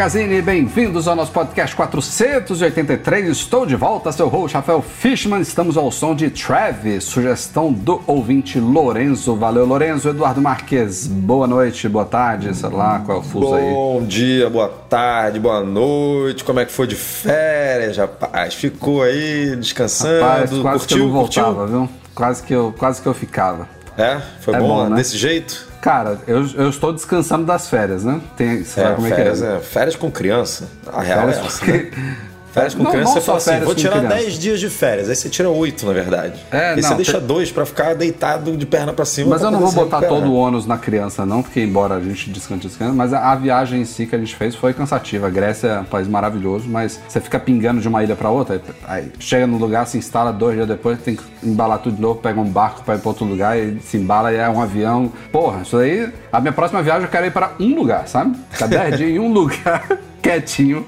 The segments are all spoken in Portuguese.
Magazine, bem-vindos ao nosso podcast 483. Estou de volta, seu host Rafael Fishman. Estamos ao som de Travis, sugestão do ouvinte Lorenzo. Valeu, Lorenzo. Eduardo Marques, boa noite, boa tarde, sei lá qual é o fuso aí. Bom dia, boa tarde, boa noite. Como é que foi de férias, rapaz? Ficou aí descansando? Rapaz, quase curtiu, que eu não voltava, curtiu? viu? Quase que eu, quase que eu ficava. É? Foi É bom, bom, né? desse jeito? Cara, eu, eu estou descansando das férias, né? Tem, você sabe como é que férias, é? é, férias com criança. A real Férias é essa, né? Férias com Não, criança, não você fala assim, vou tirar criança. 10 dias de férias. Aí você tira 8, na verdade. É, e você não, deixa tem- dois pra ficar deitado de perna pra cima. Mas eu não vou botar todo o ônus na criança, não, porque embora a gente descante crianças, mas a, a viagem em si que a gente fez foi cansativa. A Grécia é um país maravilhoso, mas você fica pingando de uma ilha pra outra, aí, chega no lugar, se instala dois dias depois, tem que embalar tudo de novo, pega um barco pra ir pra outro lugar e se embala e é um avião. Porra, isso aí, a minha próxima viagem eu quero ir pra um lugar, sabe? Ficar 10 dias em um lugar. Quietinho.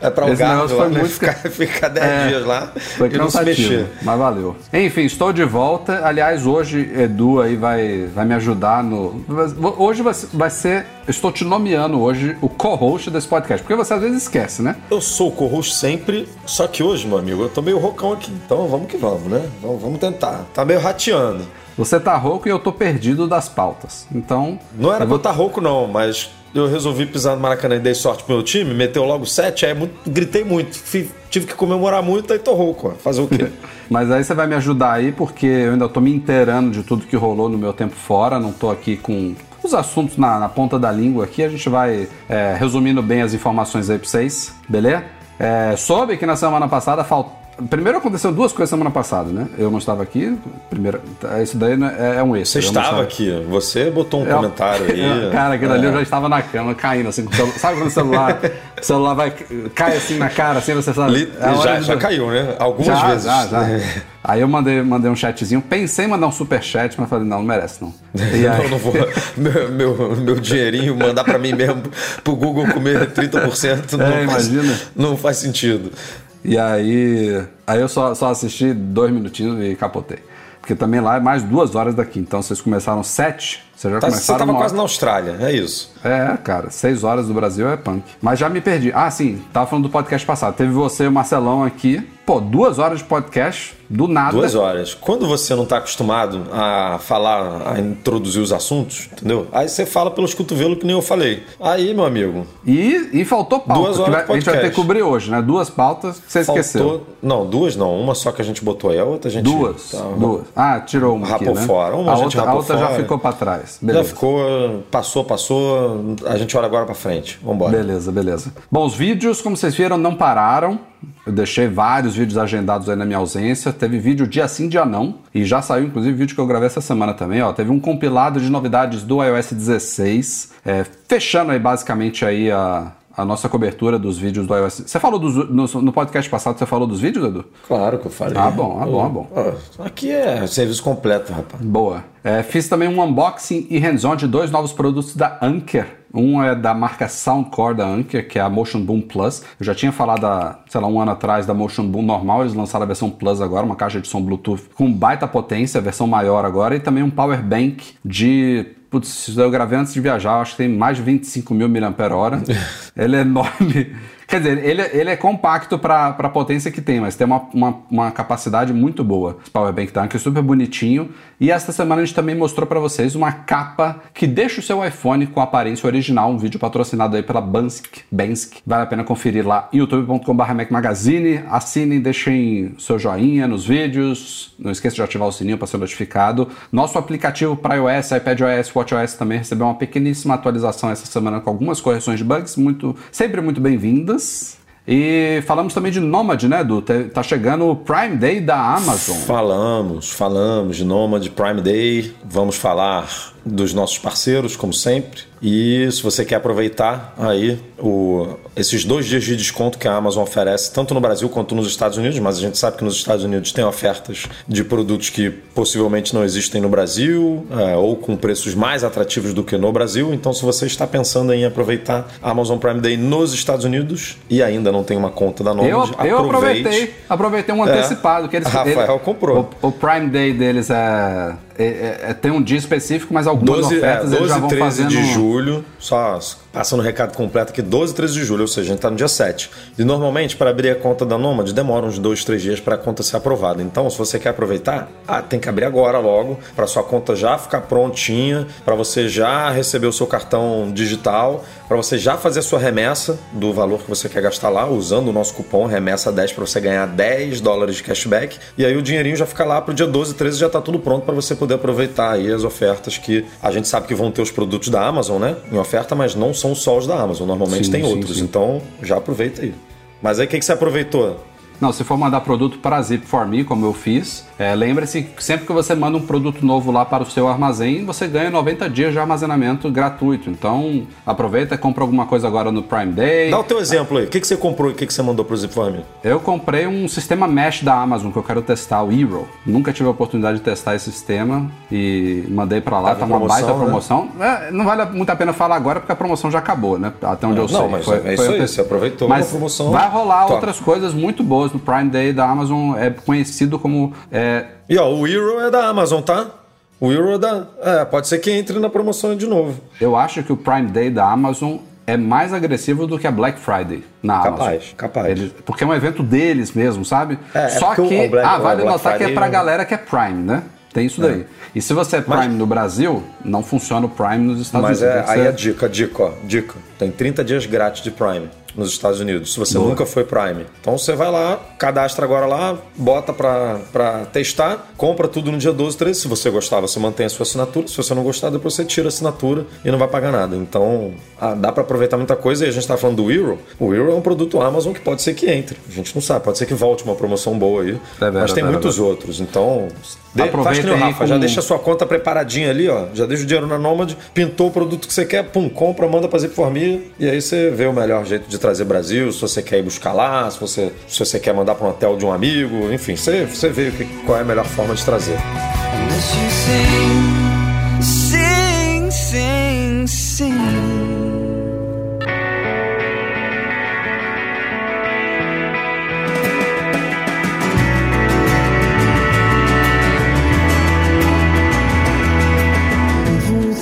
É pra o Esse negócio lá, foi né? muito- Ficar, ficar 10 É, dias lá Foi e não se cansativo, mexer. mas valeu. Enfim, estou de volta. Aliás, hoje Edu aí vai, vai me ajudar no. Hoje vai, ser. Estou te nomeando hoje o co-host desse podcast, porque você às vezes esquece, né? Eu sou o co-host sempre, só que hoje, meu amigo, eu tô meio rocão aqui. Então vamos que vamos, né? Vamos, vamos tentar. Tá meio rateando. Você tá rouco e eu tô perdido das pautas. Então. Não era eu pra eu estar rouco, não, mas eu resolvi pisar no Maracanã e dei sorte pro meu time, meteu logo 7, aí muito- gritei muito. Fi- tive que comemorar muito, aí tô rouco. Fazer o quê? Mas aí você vai me ajudar aí, porque eu ainda tô me inteirando de tudo que rolou no meu tempo fora, não tô aqui com os assuntos na, na ponta da língua aqui. A gente vai é, resumindo bem as informações aí pra vocês, beleza? É, soube que na semana passada faltou. Primeiro aconteceu duas coisas semana passada, né? Eu não estava aqui. Primeiro, isso daí não é, é um Você extra. eu não estava aqui, você botou um eu- comentário aí. Cara, aquilo ali É. eu já estava na cama, caindo assim. Sabe quando o celular, o celular vai, cai assim na cara, assim, você sabe? É já, de- já caiu, né? Algumas já, vezes. Já, já. Aí eu mandei, mandei um chatzinho, pensei em mandar um super chat, mas falei, não, não merece não. E aí, Não, não vou. Meu, meu, meu dinheirinho mandar pra mim mesmo pro Google comer 30% não, É, faz, imagina. não faz sentido. E aí, aí eu só, só assisti dois minutinhos e capotei. Porque também lá é mais duas horas daqui, então vocês começaram sete, vocês já Tá, você tava quase hora. na Austrália, é isso. É, cara, seis horas do Brasil é punk. Mas já me perdi. Ah, sim, tava falando do podcast passado. Teve você e o Marcelão aqui. Pô, duas horas de podcast, do nada. Duas horas. Quando você não tá acostumado a falar, a introduzir os assuntos, entendeu? Aí você fala pelos cotovelos que nem eu falei. Aí, meu amigo, E, e faltou pauta. Duas horas vai- de a gente vai ter que cobrir hoje, né? Duas pautas que você esqueceu. faltou. Não, duas não. Uma só que a gente botou aí, a outra a gente. Duas. tá, duas. Ah, tirou uma aqui, Rapou né? fora. Uma a a gente outra, a outra já ficou pra trás. Já Beleza. ficou, passou, passou. A gente olha agora pra frente. Vambora. Beleza, beleza. Bom, os vídeos, como vocês viram, não pararam. Eu deixei vários vídeos agendados aí na minha ausência. Teve vídeo dia sim, dia não. E já saiu, inclusive, vídeo que eu gravei essa semana também. Ó, teve um compilado de novidades do iOS 16. é, fechando aí basicamente aí a, a nossa cobertura dos vídeos do iOS. Você falou dos, no, no podcast passado, você falou dos vídeos, Edu? Claro que eu falei. Ah, bom, ah, bom, ah, bom. Aqui é serviço completo, rapaz. Boa. É, fiz também um unboxing e hands-on de dois novos produtos da Anker. Um é da marca Soundcore da Anker, que é a Motion Boom Plus. Eu já tinha falado, há, sei lá, um ano atrás da Motion Boom normal. Eles lançaram a versão Plus agora, uma caixa de som Bluetooth com baita potência, versão maior agora. E também um Power Bank de Putz, isso eu gravei antes de viajar, acho que tem mais de 25 mil mAh. ele é enorme. Quer dizer, ele, ele é compacto para a potência que tem, mas tem uma, uma, uma capacidade muito boa. Esse Power Bank Tank é super bonitinho. E esta semana a gente também mostrou para vocês uma capa que deixa o seu iPhone com a aparência original, um vídeo patrocinado aí pela Bansk. Bansk. Vale a pena conferir lá em youtube.com.br Mac Magazine. Assinem, deixem seu joinha nos vídeos. Não esqueça de ativar o sininho para ser notificado. Nosso aplicativo para iOS, iPadOS, WatchOS também recebeu uma pequeníssima atualização essa semana com algumas correções de bugs, muito sempre muito bem-vindas. E falamos também de Nomad, né, Edu? Tá chegando o Prime Day da Amazon. Falamos, falamos de Nomad Prime Day. Vamos falar dos nossos parceiros, como sempre. E se você quer aproveitar aí o, esses dois dias de desconto que a Amazon oferece, tanto no Brasil quanto nos Estados Unidos, mas a gente sabe que nos Estados Unidos tem ofertas de produtos que possivelmente não existem no Brasil, é, ou com preços mais atrativos do que no Brasil. Então, se você está pensando em aproveitar a Amazon Prime Day nos Estados Unidos e ainda não tem uma conta da Nomad, eu, eu aproveitei, aproveitei um é. antecipado. que eles, Rafael ele, comprou. O, o Prime Day deles é é, é, é, tem um dia específico, mas algumas 12, ofertas é, 12, eles já vão 13 fazendo... de julho, só passando o recado completo aqui, 12 e 13 de julho, ou seja, a gente está no dia 7. E normalmente, para abrir a conta da Nomad, demora uns 2, 3 dias para a conta ser aprovada. Então, se você quer aproveitar, ah, tem que abrir agora logo, para sua conta já ficar prontinha, para você já receber o seu cartão digital, para você já fazer a sua remessa do valor que você quer gastar lá, usando o nosso cupom remessa 10 para você ganhar 10 dólares de cashback. E aí o dinheirinho já fica lá para o dia 12 e 13 já está tudo pronto para você poder aproveitar aí as ofertas que a gente sabe que vão ter os produtos da Amazon, né? Em oferta, mas não são só os da Amazon. Normalmente sim, tem sim, outros. Sim. Então já aproveita aí. Mas aí o que, que você aproveitou? Não, se for mandar produto para Zip for Me, como eu fiz, é, lembre-se que sempre que você manda um produto novo lá para o seu armazém, você ganha 90 dias de armazenamento gratuito. Então, aproveita e compra alguma coisa agora no Prime Day. Dá o teu exemplo aí. O que, que você comprou e o que, que você mandou para o Zip for Me? Eu comprei um sistema Mesh da Amazon que eu quero testar, o Hero. Nunca tive a oportunidade de testar esse sistema e mandei para lá. Tá, tá uma promoção, baita né? promoção. É, não vale muito a pena falar agora porque a promoção já acabou, né? Até onde não, eu sei. Não, mas foi, é isso foi aí. Você aproveitou mas a promoção. Vai rolar top. outras coisas muito boas no Prime Day da Amazon. É conhecido como... É... E ó, o Hero é da Amazon, tá? O Euro é da. É, pode ser que entre na promoção de novo. Eu acho que o Prime Day da Amazon é mais agressivo do que a Black Friday na capaz, Amazon. Capaz, Eles, porque é um evento deles mesmo, sabe? É, Só é que, Black, ah, vale notar Friday que é pra galera que é Prime, né? Tem isso daí. É. E se você é Prime Mas, no Brasil, não funciona o Prime nos Estados Mas Unidos. Mas é, aí a dica, dica, ó, dica. Tem 30 dias grátis de Prime nos Estados Unidos, se você Boa. nunca foi Prime. Então você vai lá, cadastra agora lá, bota para testar, compra tudo no dia 12, 13. Se você gostar, você mantém a sua assinatura. Se você não gostar, depois você tira a assinatura e não vai pagar nada. Então ah, dá para aproveitar muita coisa. E a gente está falando do Euro. O Euro é um produto Amazon que pode ser que entre. A gente não sabe, pode ser que volte uma promoção boa aí. É mas tem é muitos outros. Então de, faz que nem o Rafa, já deixa a sua conta preparadinha ali, ó. Já deixa o dinheiro na Nomad, pintou o produto que você quer, pum, compra, manda pra Zipformia e aí você vê o melhor jeito de trazer Brasil, se você quer ir buscar lá, se você, se você quer mandar para um hotel de um amigo, enfim, você, você vê qual é a melhor forma de trazer. Sing, sing, sing.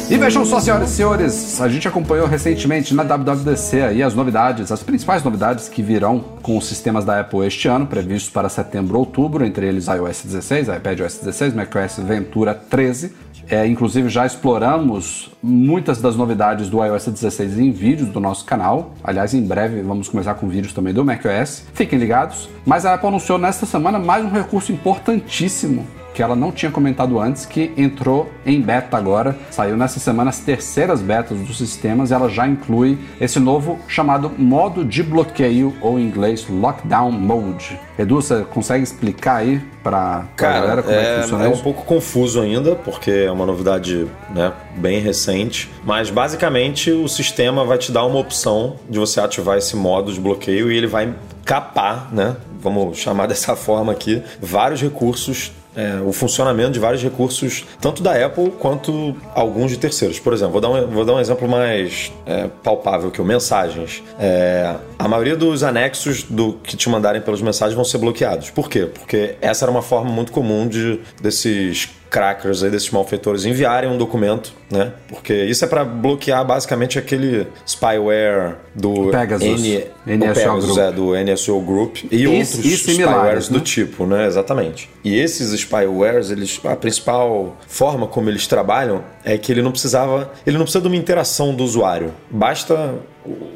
E vejam só, senhoras e senhores, a gente acompanhou recentemente na WWDC aí as novidades, as principais novidades que virão com os sistemas da Apple este ano, previstos para setembro outubro, entre eles iOS 16, iPadOS 16, macOS Ventura 13. É, inclusive já exploramos muitas das novidades do iOS 16 em vídeos do nosso canal. Aliás, em breve vamos começar com vídeos também do macOS. Fiquem ligados. Mas a Apple anunciou nesta semana mais um recurso importantíssimo que ela não tinha comentado antes, que entrou em beta agora. Saiu nessa semana as terceiras betas dos sistemas e ela já inclui esse novo chamado modo de bloqueio, ou em inglês Lockdown Mode. Edu, você consegue explicar aí para a galera como é, é que funciona é isso? É um pouco confuso ainda, porque é uma novidade né, bem recente, mas basicamente o sistema vai te dar uma opção de você ativar esse modo de bloqueio e ele vai capar, né? Vamos chamar dessa forma aqui, vários recursos é, o funcionamento de vários recursos, tanto da Apple quanto alguns de terceiros. Por exemplo, vou dar um, vou dar um exemplo mais é, palpável que o mensagens. É, a maioria dos anexos do que te mandarem pelas mensagens vão ser bloqueados. Por quê? Porque essa era uma forma muito comum de desses crackers aí, desses malfeitores enviarem um documento, né? Porque isso é para bloquear basicamente aquele spyware do Pegasus, N, NSO Pegasus, Group. É, do NSO Group e, e outros e spywares né? do tipo, né? Exatamente. E esses spywares, eles, a principal forma como eles trabalham é que ele não precisava, ele não precisa de uma interação do usuário. Basta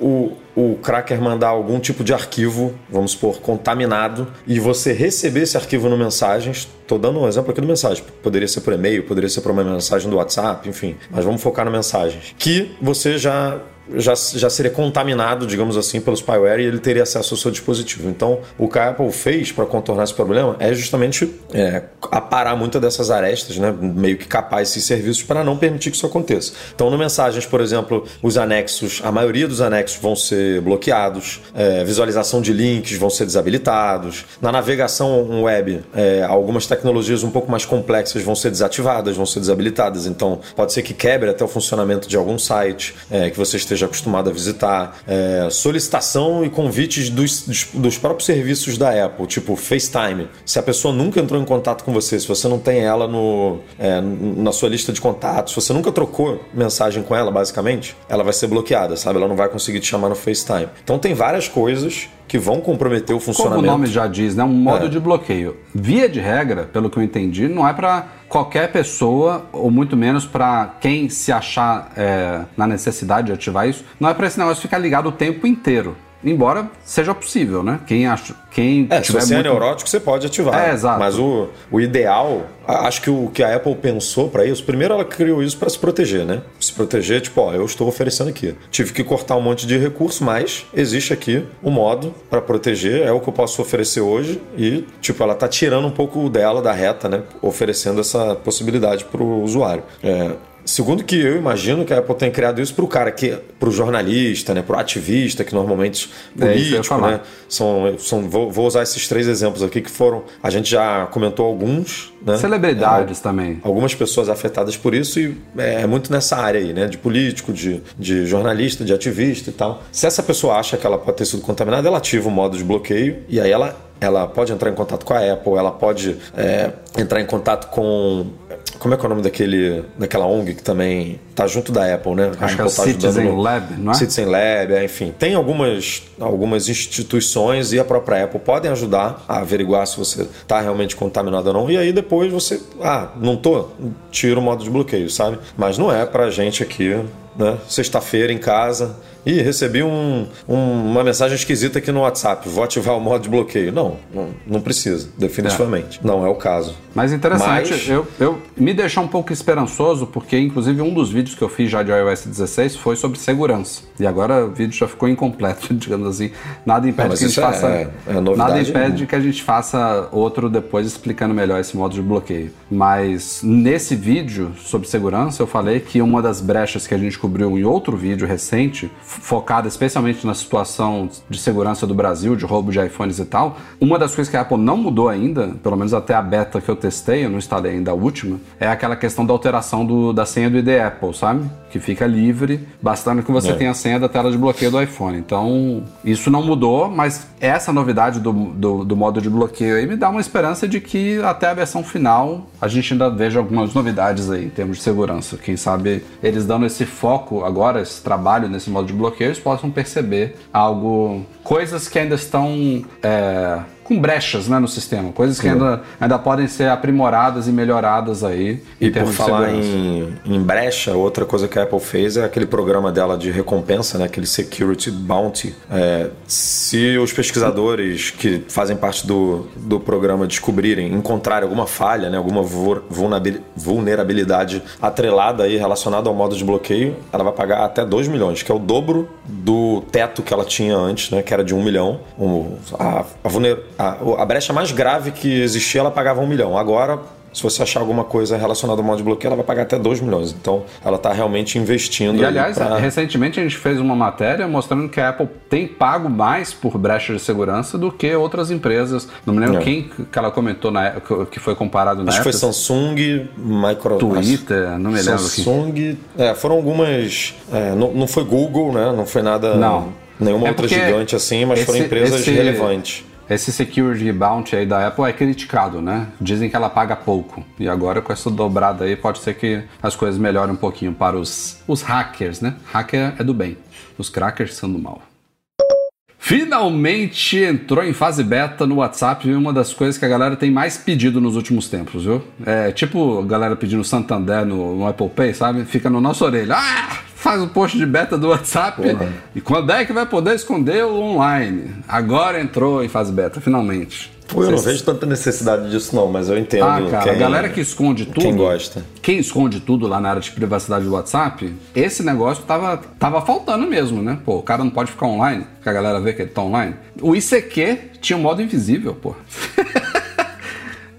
o, o cracker mandar algum tipo de arquivo, vamos supor, contaminado, e você receber esse arquivo no mensagens. Estou dando um exemplo aqui do mensagem. Poderia ser por e-mail, poderia ser por uma mensagem do WhatsApp, enfim. Mas vamos focar no mensagens. Que você já já, já seria contaminado, digamos assim, pelo spyware e ele teria acesso ao seu dispositivo. Então, o que a Apple fez para contornar esse problema é justamente é, aparar muitas dessas arestas, né? meio que capar esses serviços para não permitir que isso aconteça. Então, no Mensagens, por exemplo, os anexos, a maioria dos anexos vão ser bloqueados, é, visualização de links vão ser desabilitados. Na navegação web, é, algumas tecnologias um pouco mais complexas vão ser desativadas, vão ser desabilitadas. Então, pode ser que quebre até o funcionamento de algum site é, que você esteja acostumado a visitar. É, solicitação e convites dos, dos, dos, próprios serviços da Apple, tipo FaceTime. Se a pessoa nunca entrou em contato com você, se você não tem ela no, é, na sua lista de contatos, se você nunca trocou mensagem com ela, basicamente, ela vai ser bloqueada, sabe? Ela não vai conseguir te chamar no FaceTime. Então tem várias coisas que vão comprometer o funcionamento. Como o nome já diz, né? Um modo é. de bloqueio. Via de regra, pelo que eu entendi, não é para qualquer pessoa, ou muito menos para quem se achar é, na necessidade de ativar isso, não é para esse negócio ficar ligado o tempo inteiro. Embora seja possível, né? Quem acha. Quem é, se você é muito... é neurótico, você pode ativar. É, exato. Mas o, o ideal, acho que o que a Apple pensou para isso, primeiro ela criou isso para se proteger, né? Se proteger, tipo, ó, eu estou oferecendo aqui. Tive que cortar um monte de recurso, mas existe aqui o modo para proteger, é o que eu posso oferecer hoje e, tipo, ela tá tirando um pouco dela da reta, né? Oferecendo essa possibilidade para o usuário. É, Segundo que eu imagino que a Apple tem criado isso para o cara que, para o jornalista, né, para o ativista, que normalmente é político, né, são, são vou, vou, usar esses três exemplos aqui que foram, a gente já comentou alguns, né, celebridades é, também, algumas pessoas afetadas por isso e é, é, muito nessa área aí, né, de político, de, de jornalista, de ativista e tal. Se essa pessoa acha que ela pode ter sido contaminada, ela ativa o modo de bloqueio e aí ela ela pode entrar em contato com a Apple, ela pode é, entrar em contato com como é que é o nome daquele, daquela ONG que também está junto da Apple, né? Acho que é o tá Citizen no... Lab, não é? Citizen Lab, é, enfim. Tem algumas, algumas instituições e a própria Apple podem ajudar a averiguar se você está realmente contaminado ou não. E aí depois você, ah, não tô, tira o modo de bloqueio, sabe? Mas não é pra gente aqui, né? Sexta-feira em casa, Ih, recebi um, um, uma mensagem esquisita aqui no WhatsApp, vou ativar o modo de bloqueio. Não, não, não precisa, definitivamente. É. Não é o caso. Mas interessante, Mas... Eu, eu me deixou um pouco esperançoso, porque inclusive um dos vídeos que eu fiz já de iOS 16 foi sobre segurança. E agora o vídeo já ficou incompleto, digamos assim. Nada impede que a gente é, faça. É, é nada impede que a gente faça outro depois explicando melhor esse modo de bloqueio. Mas nesse vídeo sobre segurança, eu falei que uma das brechas que a gente cobriu em outro vídeo recente focada especialmente na situação de segurança do Brasil, de roubo de iPhones e tal, uma das coisas que a Apple não mudou ainda, pelo menos até a beta que eu testei, eu não instalei ainda a última, é aquela questão da alteração do, da senha do ID Apple, sabe? Que fica livre, bastando que você é. tenha a senha da tela de bloqueio do iPhone. Então, isso não mudou, mas essa novidade do, do, do modo de bloqueio aí me dá uma esperança de que até a versão final a gente ainda veja algumas novidades aí em termos de segurança. Quem sabe eles dando esse foco agora, esse trabalho nesse modo de bloqueios, possam perceber algo, coisas que ainda estão é, com brechas né, no sistema, coisas que ainda, ainda podem ser aprimoradas e melhoradas aí. E por falar em, em, brecha, outra coisa que a Apple fez é aquele programa dela de recompensa, né, aquele Security Bounty. É, se os pesquisadores que fazem parte do, do programa descobrirem, encontrarem alguma falha, né, alguma vulnerabilidade atrelada aí relacionada ao modo de bloqueio, ela vai pagar até 2 milhões, que é o dobro do teto que ela tinha antes, né, que era de 1 um milhão. Um, a, a, vulner, a, a brecha mais grave que existia, ela pagava um milhão. Agora, se você achar alguma coisa relacionada ao modo de bloqueio, ela vai pagar até 2 milhões. Então, ela está realmente investindo. E, aliás, pra... recentemente a gente fez uma matéria mostrando que a Apple tem pago mais por brecha de segurança do que outras empresas. Não me lembro é. quem que ela comentou na que foi comparado na Acho que foi Samsung, Microsoft. Twitter, não me lembro. Samsung. É, foram algumas. É, não, não foi Google, né? Não foi nada. Não. Nenhuma é outra gigante assim, mas esse, foram empresas esse... relevantes esse security bounty aí da Apple é criticado, né? Dizem que ela paga pouco. E agora com essa dobrada aí pode ser que as coisas melhorem um pouquinho para os, os hackers, né? Hacker é do bem, os crackers são do mal. Finalmente entrou em fase beta no WhatsApp, uma das coisas que a galera tem mais pedido nos últimos tempos, viu? É tipo a galera pedindo Santander no, no Apple Pay, sabe? Fica no nosso orelha. Ah! Faz o post de beta do WhatsApp. Porra. E quando é que vai poder esconder o online? Agora entrou em fase beta, finalmente. Pô, eu não vejo tanta necessidade disso, não, mas eu entendo. Ah, cara, quem, a galera que esconde tudo. Quem gosta. Quem esconde tudo lá na área de privacidade do WhatsApp, esse negócio tava, tava faltando mesmo, né? Pô, o cara não pode ficar online, que a galera vê que ele tá online. O ICQ tinha um modo invisível, pô.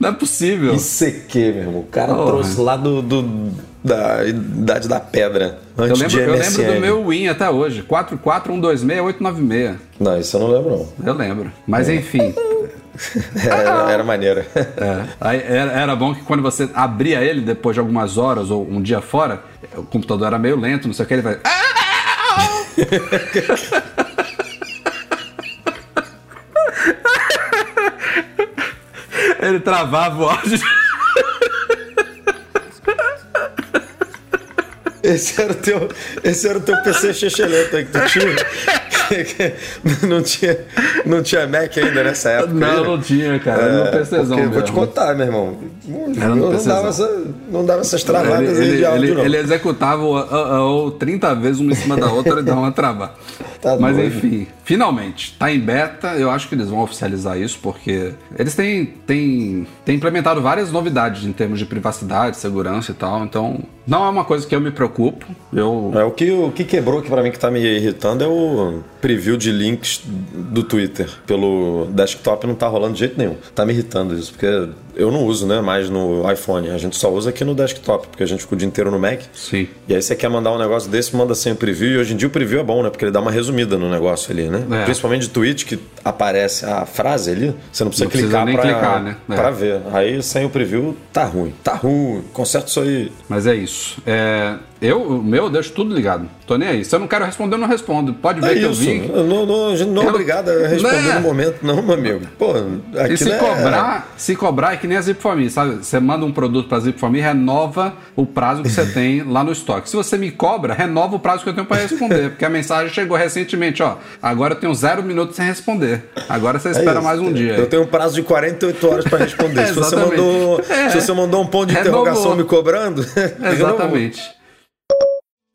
não é possível. ICQ, meu irmão. O cara Porra. trouxe lá do, do- da Idade da Pedra. Eu Antes lembro, de eu MSN. lembro do meu Win até hoje. 44126-896. Não, isso eu não lembro, não. Eu lembro. Mas enfim. Era, era maneiro. É. Era, era bom que quando você abria ele depois de algumas horas ou um dia fora, o computador era meio lento, não sei o que, ele vai. Ele travava o áudio. Esse era o teu, esse era o teu PC chechelento aí que tu tinha. não tinha. Não tinha Mac ainda nessa época. Não, aí, não tinha, cara. Era É, PCzão porque, vou te mesmo. contar, meu irmão. Não dava, essa, não dava essas Ele, travadas aí ele, de áudio, ele- não. ele executava o, o, o 30 vezes uma em cima da outra e dava uma travada. Tá Mas doido. enfim, finalmente, tá em beta. Eu acho que eles vão oficializar isso porque eles têm, têm, têm implementado várias novidades em termos de privacidade, segurança e tal. Então, não é uma coisa que eu me preocupo. Eu. É, o, que, o que quebrou aqui pra mim que tá me irritando é o preview de links do Twitter pelo desktop não tá rolando de jeito nenhum. Tá me irritando isso, porque eu não uso, né, mais no iPhone. A gente só usa aqui no desktop, porque a gente fica o dia inteiro no Mac. Sim. E aí você quer mandar um negócio desse, manda sem o preview. E hoje em dia o preview é bom, né? Porque ele dá uma resumida no negócio ali, né? É. Principalmente de tweet, que aparece a frase ali, você não precisa Não precisa clicar nem pra, clicar, né? É. pra ver. Aí sem o preview, tá ruim. Tá ruim. Conserta isso aí. Mas é isso. É, eu, o meu, eu deixo tudo ligado. Tô nem aí. Se eu não quero responder, eu não respondo. Pode ver É que eu isso. vi. Não, não, a gente não é Eu- obrigado a responder Né? no momento, não, meu amigo. Pô, aqui E se é... cobrar, se cobrar é que nem a Zip for Me, sabe? Você manda um produto pra Zip for Me, renova o prazo que você tem lá no estoque. Se você me cobra, renova o prazo que eu tenho pra responder, porque a mensagem chegou recentemente, ó. Agora eu tenho zero minutos sem responder. Agora você É espera isso. mais um dia. Eu tenho um prazo de 48 horas para responder. se, você mandou, É. se você mandou um ponto de Renovou. interrogação me cobrando. Exatamente.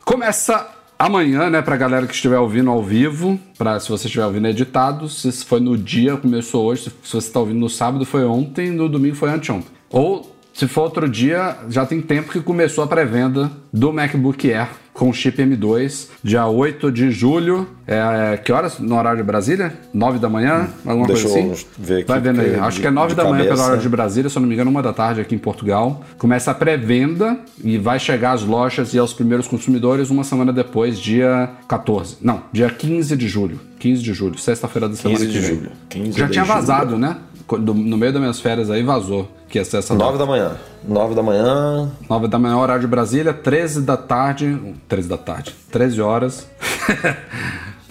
Começa amanhã, né, pra galera que estiver ouvindo ao vivo, para se você estiver ouvindo editado, se foi no dia, começou hoje, se se você está ouvindo no sábado foi ontem, no domingo foi anteontem. Ou se for outro dia, já tem tempo que começou a pré-venda do MacBook Air com chip M2, dia 8 de julho. É, que horas no horário de Brasília? 9 da manhã? Alguma Deixa coisa assim? ver aqui, Vai vendo aí. Acho de- que é 9 de da manhã pela cabeça- hora de Brasília, se eu não me engano, uma da tarde aqui em Portugal. Começa a pré-venda e vai chegar às lojas e aos primeiros consumidores uma semana depois, dia 14. Não, dia 15 de julho. 15 de julho, sexta-feira da semana 15 que de vem. julho. 15 Já tinha julho. vazado, né? No meio das minhas férias aí vazou que ia ser essa 9 da manhã. 9 da manhã. 9 da manhã, horário de Brasília, 13 da tarde. 13 da tarde. 13 horas.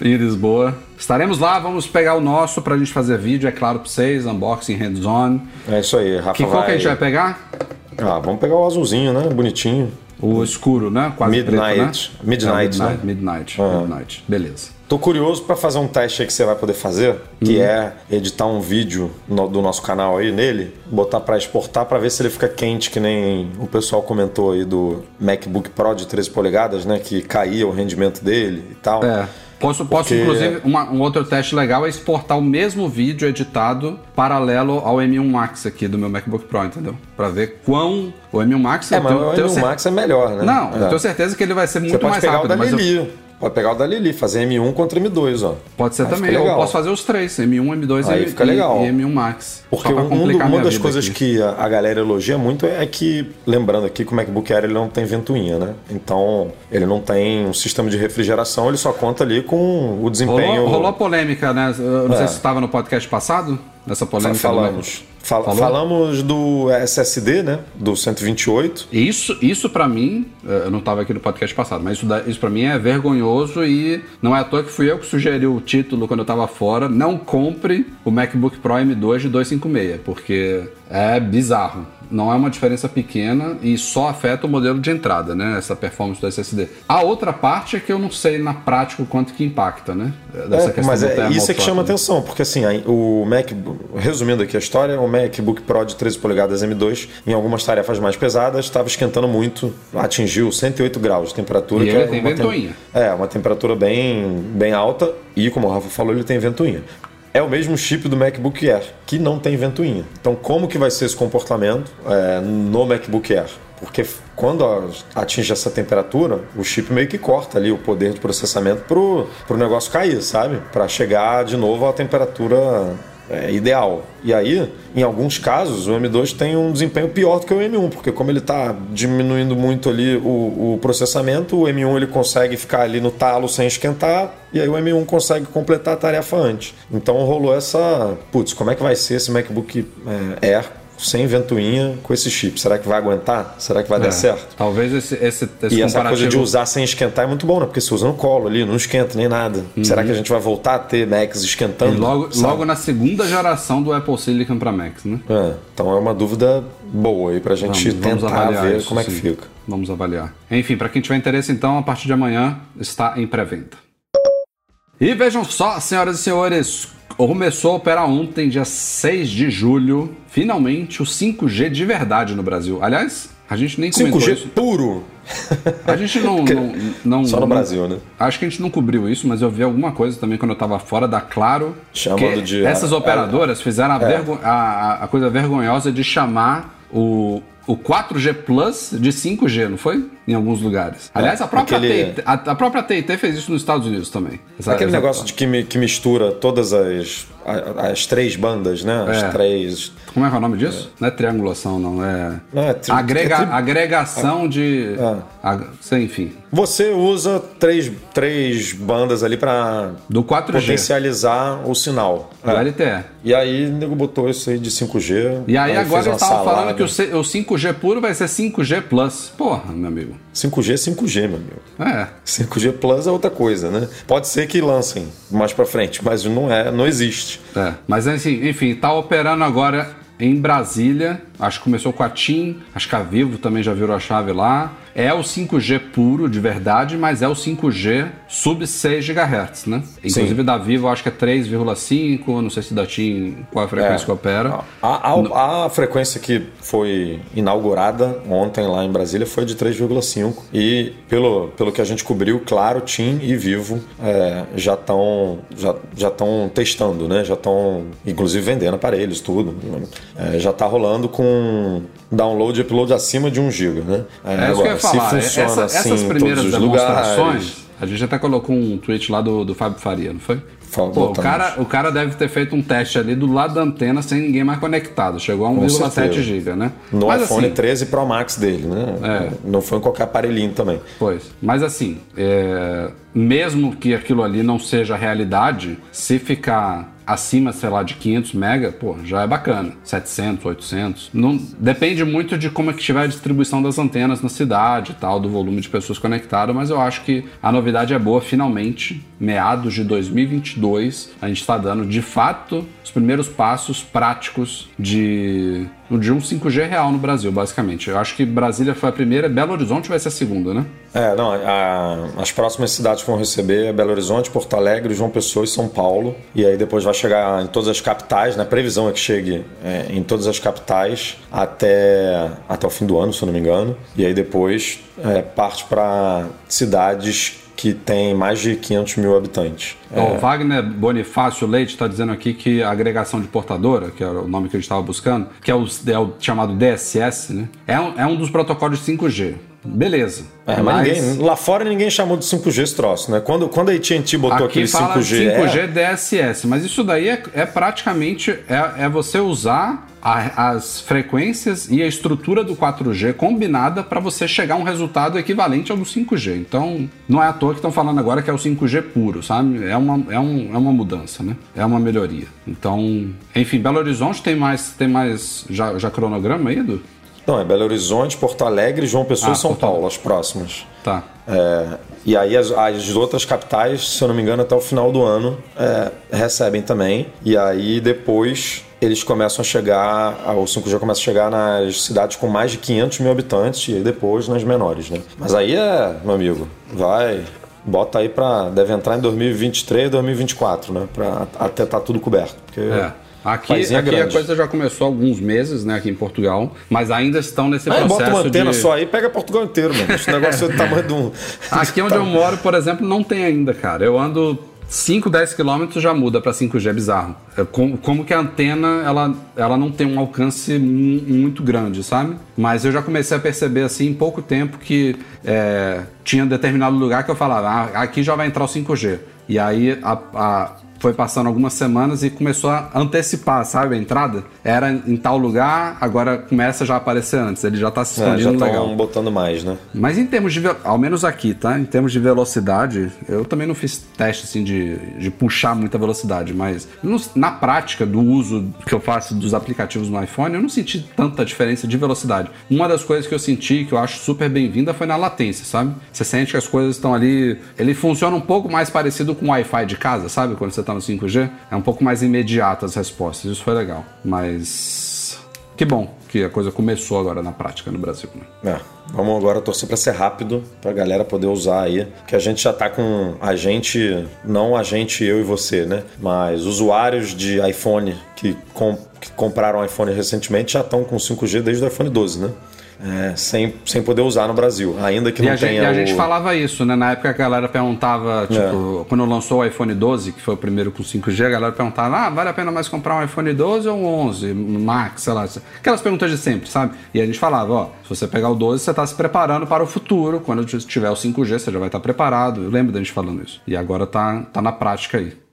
em Lisboa. Estaremos lá, vamos pegar o nosso pra gente fazer vídeo, é claro, pra vocês, unboxing, hands-on. É isso aí, Rafa Que vai... qual que a gente vai pegar? Ah, vamos pegar o azulzinho, né? Bonitinho. O escuro, né? Quase Midnight. preto, né? Midnight, É, né? midnight, midnight, midnight. Beleza. Tô curioso para fazer um teste aí que você vai poder fazer, que Uhum. é editar um vídeo no- do nosso canal aí nele, botar para exportar para ver se ele fica quente, que nem o pessoal comentou aí do MacBook Pro de 13 polegadas, né? Que caía o rendimento dele e tal. É. Posso, posso Porque- inclusive, uma- um outro teste legal é exportar o mesmo vídeo editado paralelo ao M1 Max aqui do meu MacBook Pro, entendeu? Pra ver quão o M1 Max... É, mas tenho- o tenho M1 cer- Max é melhor, né? Não, é. eu tenho certeza que ele vai ser muito Você pode mais pegar rápido. o da mas eu- Pode pegar o da Lili, fazer M1 contra M2, ó. Pode ser Aí também. Eu posso fazer os três, M1, M2 Aí e, fica legal. e M1 Max. Porque um- um uma das coisas aqui. que a, a galera elogia muito é que, lembrando aqui que o MacBook Air ele não tem ventoinha, né? Então, ele não tem um sistema de refrigeração, ele só conta ali com o desempenho. Rolou, rolou a polêmica, né? Eu não É. sei se estava no podcast passado, nessa polêmica. Falamos. Fal- Falou? Falamos do SSD, né? Do 128. Isso, isso para mim, eh, eu não estava aqui no podcast passado, mas isso, isso para mim é vergonhoso e não é à toa que fui eu que sugeri o título quando eu estava fora. Não compre o MacBook Pro M2 de 256, porque é bizarro. Não é uma diferença pequena e só afeta o modelo de entrada, né? Essa performance do SSD. A outra parte é que eu não sei na prática o quanto que impacta, né? Dessa É, questão mas é isso é que chama throttling. atenção, porque assim, o Mac, resumindo aqui a história, o MacBook Pro de 13 polegadas M2, em algumas tarefas mais pesadas, estava esquentando muito, atingiu 108 graus de temperatura. E que ele é tem ventoinha. É, uma temperatura bem, bem alta e, como o Rafa falou, ele tem ventoinha. É o mesmo chip do MacBook Air, que não tem ventoinha. Então, como que vai ser esse comportamento é, no MacBook Air? Porque quando atinge essa temperatura, o chip meio que corta ali o poder de processamento pro, pro negócio cair, sabe? Para chegar de novo à temperatura é, ideal. E aí, em alguns casos, o M2 tem um desempenho pior do que o M1, porque como ele está diminuindo muito ali o, o, processamento, o M1 ele consegue ficar ali no talo sem esquentar, e aí o M1 consegue completar a tarefa antes. Então rolou essa, putz, como é que vai ser esse MacBook é, Air sem ventoinha com esse chip. Será que vai aguentar? Será que vai é, dar certo? Talvez esse, esse, esse E essa coisa de usar sem esquentar é muito bom, né? Porque você usa no colo ali, não esquenta nem nada. Uhum. Será que a gente vai voltar a ter Macs esquentando? E logo, logo na segunda geração do Apple Silicon para Macs, né? É, então é uma dúvida boa aí pra gente vamos, tentar vamos ver isso, como é que sim. fica. Vamos avaliar. Enfim, para quem tiver interesse, então, a partir de amanhã está em pré-venda. E vejam só, senhoras e senhores, começou a operar ontem, dia 6 de julho, finalmente o 5G de verdade no Brasil. Aliás, a gente nem comentou 5G isso. puro! A gente não, não, não, Só no não, Brasil, né? Acho que a gente não cobriu isso, mas eu vi alguma coisa também quando eu estava fora da Claro. Chamando de. Essas operadoras fizeram a, é. vergo, a, a coisa vergonhosa de chamar o, o 4G Plus de 5G, não foi? Em alguns lugares. É, Aliás, a própria, Aquele... TIT, a, a, própria TIT fez isso nos Estados Unidos também. Essa, Aquele essa negócio de que, que mistura todas as, as, três bandas, né? As é. três. Como é que é o nome disso? É. Não é triangulação, não. É. Não, é tri... Agrega... É tri... Agregação de. É. Ag... Enfim. Você usa três, três bandas ali para potencializar o sinal. Do é. LTE. E aí o nego botou isso aí de 5G. E aí, aí agora eles estavam falando que o, o 5G puro vai ser 5G Plus. Porra, meu amigo. 5G é 5G, meu amigo. É. 5G Plus é outra coisa, né? Pode ser que lancem mais para frente, mas não é, não existe. É. Mas assim, enfim, tá operando agora em Brasília. Acho que começou com a TIM, acho que a Vivo também já virou a chave lá. É o 5G puro, de verdade, mas é o 5G sub 6 GHz, né? Inclusive Sim. da Vivo, acho que é 3,5, não sei se da TIM qual é a frequência é. que opera. A, a, a, frequência que foi inaugurada ontem lá em Brasília foi de 3,5 e pelo, pelo que a gente cobriu, claro, TIM e Vivo é, já estão já, já testando, né? Já estão, inclusive, vendendo aparelhos, tudo. É, já está rolando com download e upload acima de 1 GB, né? É, é agora, se funciona Essa, assim essas primeiras demonstrações, lugares, a gente até colocou um tweet lá do, do Fábio Faria, não foi? Pô, o cara, o cara deve ter feito um teste ali do lado da antena sem ninguém mais conectado. Chegou a 1,7 GB, né? No Mas, iPhone assim, 13 Pro Max dele, né? É. Não foi em qualquer aparelhinho também. Pois. Mas assim, é... mesmo que aquilo ali não seja realidade, se ficar acima, sei lá, de 500 mega, pô, já é bacana. 700, 800. Não, depende muito de como é que estiver a distribuição das antenas na cidade e tal, do volume de pessoas conectadas, mas eu acho que a novidade é boa, finalmente, meados de 2022, a gente está dando, de fato, os primeiros passos práticos de de um 5G real no Brasil, basicamente. Eu acho que Brasília foi a primeira, Belo Horizonte vai ser a segunda, né? É, não, a, as próximas cidades que vão receber é Belo Horizonte, Porto Alegre, João Pessoa e São Paulo. E aí depois vai chegar em todas as capitais, né? A previsão é que chegue é, em todas as capitais até, até o fim do ano, se eu não me engano. E aí depois é, parte para cidades que tem mais de 500 mil habitantes. O é... Wagner Bonifácio Leite está dizendo aqui que a agregação de portadora, que era o nome que a gente estava buscando, que é o, é o, chamado DSS, né? é, um, é um dos protocolos de 5G. Beleza. É, mas ninguém, lá fora ninguém chamou de 5G esse troço, né? Quando, quando a AT&T botou aquele 5G... 5G é... DSS, mas isso daí é, é praticamente é, é você usar a, as frequências e a estrutura do 4G combinada para você chegar a um resultado equivalente ao do 5G. Então, não é à toa que estão falando agora que é o 5G puro, sabe? É uma, é um, é uma mudança, né? É uma melhoria. Então, enfim, Belo Horizonte tem mais, tem mais já, já cronograma aí, Edu? Não, é Belo Horizonte, Porto Alegre, João Pessoa ah, e São Porto Paulo, as próximas. Tá. É, e aí as, as, outras capitais, se eu não me engano, até o final do ano é, recebem também. E aí depois eles começam a chegar, o 5G começa a chegar nas cidades com mais de 500 mil habitantes e depois nas menores, né? Mas aí é, meu amigo, vai, bota aí para deve entrar em 2023, 2024, né? Para até estar tá tudo coberto. Porque... É. Aqui, aqui a coisa já começou há alguns meses, né, aqui em Portugal, mas ainda estão nesse aí, processo bota uma antena de... só aí pega Portugal inteiro, mano. Esse negócio é do tamanho de um... Aqui onde eu moro, por exemplo, não tem ainda, cara. Eu ando 5, 10 quilômetros já muda para 5G, é bizarro. É como, como, que a antena ela, ela não tem um alcance muito grande, sabe? Mas eu já comecei a perceber assim em pouco tempo que é, tinha determinado lugar que eu falava, ah, aqui já vai entrar o 5G. E aí a, a foi passando algumas semanas e começou a antecipar, sabe, a entrada. Era em tal lugar, agora começa já a aparecer antes. Ele já está se escondendo é, já legal. botando mais, né? Mas em termos de, ao menos aqui, tá? Em termos de velocidade, eu também não fiz teste assim de, de puxar muita velocidade, mas no, na prática do uso que eu faço dos aplicativos no iPhone, eu não senti tanta diferença de velocidade. Uma das coisas que eu senti que eu acho super bem-vinda foi na latência, sabe? Você sente que as coisas estão ali, ele funciona um pouco mais parecido com o Wi-Fi de casa, sabe? Quando você está no 5G, é um pouco mais imediato as respostas. Isso foi legal. Mas que bom que a coisa começou agora na prática no Brasil. Né? É, vamos agora torcer para ser rápido, para a galera poder usar aí, que a gente já está com a gente, não a gente, eu e você, né? Mas usuários de iPhone que, que compraram iPhone recentemente já estão com 5G desde o iPhone 12, né? É, sem, sem poder usar no Brasil, ainda que e não a tenha. Gente, e a gente falava isso, né? Na época a galera perguntava, tipo, é. quando lançou o iPhone 12, que foi o primeiro com 5G, a galera perguntava: ah, vale a pena mais comprar um iPhone 12 ou um 11, Max, sei lá. Aquelas perguntas de sempre, sabe? E a gente falava: ó, se você pegar o 12, você está se preparando para o futuro. Quando tiver o 5G, você já vai estar preparado. Eu lembro da gente falando isso. E agora tá, tá na prática aí.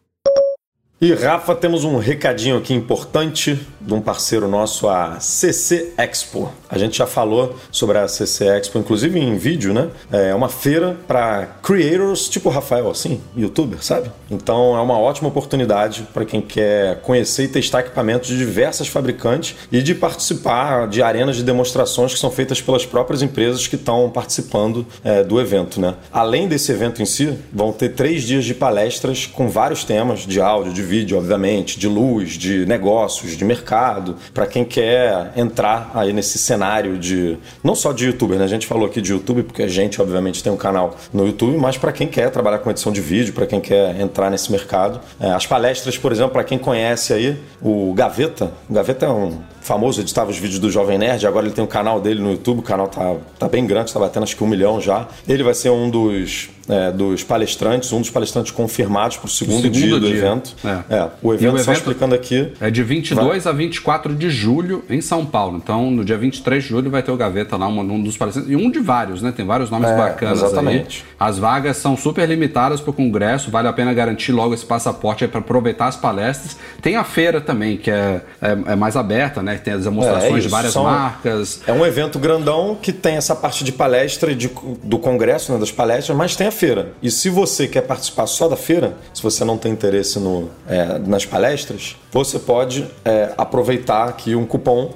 E Rafa, temos um recadinho aqui importante de um parceiro nosso, a CC Expo. A gente já falou sobre a CC Expo, inclusive em vídeo, né? É uma feira para creators, tipo Rafael, assim, youtuber, sabe? Então é uma ótima oportunidade para quem quer conhecer e testar equipamentos de diversas fabricantes e de participar de arenas de demonstrações que são feitas pelas próprias empresas que estão participando é, do evento, né? Além desse evento em si, vão ter três dias de palestras com vários temas de áudio, de vídeo, obviamente, de luz, de negócios, de mercado, para quem quer entrar aí nesse cenário de não só de youtuber, né? A gente falou aqui de YouTube porque a gente obviamente tem um canal no YouTube, mas para quem quer trabalhar com edição de vídeo, para quem quer entrar nesse mercado, é, as palestras, por exemplo, para quem conhece aí o Gaveta, o Gaveta é um famoso, editava os vídeos do Jovem Nerd, agora ele tem um canal dele no YouTube, o canal tá, tá bem grande, tá batendo acho que um milhão já. Ele vai ser um dos, é, dos palestrantes, um dos palestrantes confirmados para o segundo, segundo, dia do dia. evento. É. é. o evento, o só evento explicando aqui. É de 22 vai. a 24 de julho em São Paulo. Então, no dia 23 de julho vai ter o Gaveta lá, um, um dos palestrantes, e um de vários, né? Tem vários nomes é, bacanas exatamente. aí. As vagas são super limitadas para o congresso, vale a pena garantir logo esse passaporte aí para aproveitar as palestras. Tem a feira também, que é, é, é mais aberta, né? Né? Que tem as demonstrações é, é de várias São, marcas. É um evento grandão que tem essa parte de palestra de, do congresso, né, das palestras, mas tem a feira. E se você quer participar só da feira, se você não tem interesse no, é, nas palestras, você pode é, aproveitar aqui um cupom,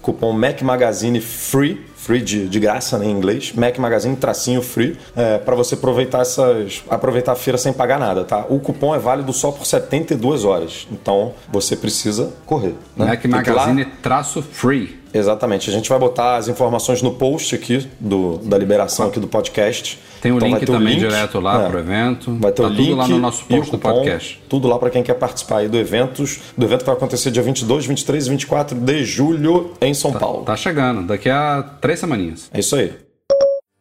cupom Mac Magazine Free free de, de graça né, em inglês, Mac Magazine tracinho free, é, para você aproveitar essas aproveitar a feira sem pagar nada, tá? O cupom é válido só por 72 horas, então você precisa correr. Né? Mac Magazine traço free. Exatamente. A gente vai botar as informações no post aqui do, da liberação aqui do podcast. Tem o então link também link, direto lá é, para o evento. Vai ter tá o link tudo lá no nosso post do podcast. Tudo lá para quem quer participar aí do evento. Do evento que vai acontecer dia 22, 23 e 24 de julho em São tá, Paulo. Tá chegando, daqui a três semaninhas. É isso aí.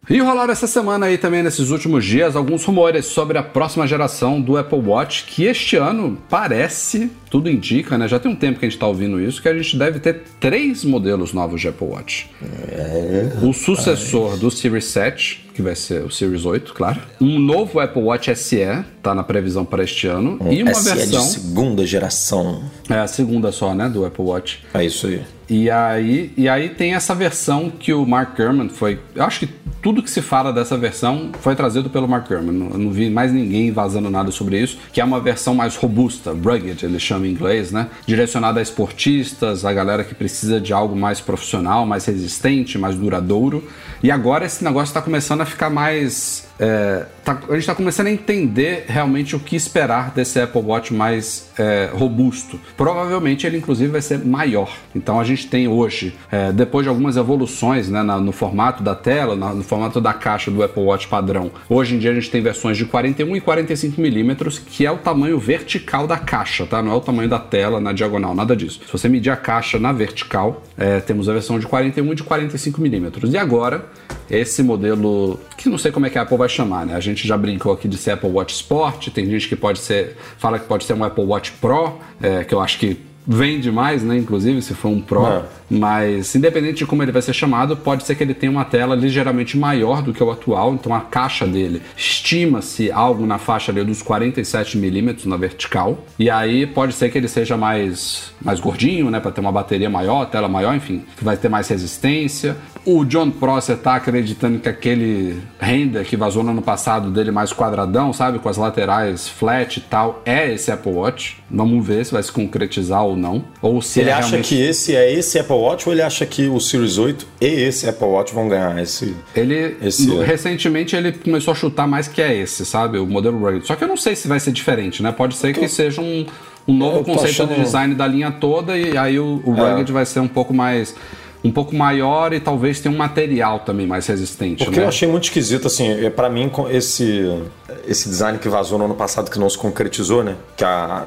E rolaram essa semana aí também, nesses últimos dias, alguns rumores sobre a próxima geração do Apple Watch, que este ano parece, tudo indica, né? Já tem um tempo que a gente está ouvindo isso, que a gente deve ter três modelos novos de Apple Watch. É, o sucessor é. do Series 7, que vai ser o Series 8, claro. Um novo Apple Watch SE, tá na previsão para este ano. Um e uma SE versão. de segunda geração. É a segunda só, né? Do Apple Watch. É isso aí. E aí, e aí tem essa versão que o Mark Gurman foi. Eu acho que tudo que se fala dessa versão foi trazido pelo Mark Gurman. Eu não vi mais ninguém vazando nada sobre isso. Que é uma versão mais robusta, rugged, ele chama em inglês, né? Direcionada a esportistas, a galera que precisa de algo mais profissional, mais resistente, mais duradouro. E agora esse negócio está começando a ficar mais é, tá, a gente está começando a entender realmente o que esperar desse Apple Watch mais é, robusto. Provavelmente ele, inclusive, vai ser maior. Então a gente tem hoje, é, depois de algumas evoluções né, na, no formato da tela, na, no formato da caixa do Apple Watch padrão, hoje em dia a gente tem versões de 41 e 45 milímetros, que é o tamanho vertical da caixa, tá? Não é o tamanho da tela na diagonal, nada disso. Se você medir a caixa na vertical, é, temos a versão de 41 e de 45 milímetros. E agora, esse modelo, que não sei como é que a Apple vai chamar, né? A gente já brincou aqui de ser Apple Watch Sport, tem gente que pode ser, fala que pode ser um Apple Watch Pro, é, que eu acho que vende mais, né? Inclusive, se for um Pro. É. Mas, independente de como ele vai ser chamado, pode ser que ele tenha uma tela ligeiramente maior do que o atual. Então, a caixa dele estima-se algo na faixa ali dos 47 milímetros na vertical. E aí pode ser que ele seja mais, mais gordinho, né? Para ter uma bateria maior, tela maior, enfim, que vai ter mais resistência. O John Prosser tá acreditando que aquele render que vazou no ano passado dele mais quadradão, sabe? Com as laterais flat e tal, é esse Apple Watch. Vamos ver se vai se concretizar ou não. Ou se ele é acha realmente... que esse é esse Apple Watch ou ele acha que o Series 8 e esse Apple Watch vão ganhar esse. Ele esse... recentemente ele começou a chutar mais que é esse, sabe? O modelo Rugged. Só que eu não sei se vai ser diferente, né? Pode ser que seja um, um novo conceito achando... de design da linha toda e aí o, o Rugged é. vai ser um pouco mais um pouco maior e talvez tenha um material também mais resistente. Porque né? eu achei muito esquisito, assim, é, para mim, esse, esse design que vazou no ano passado, que não se concretizou, né? Que a,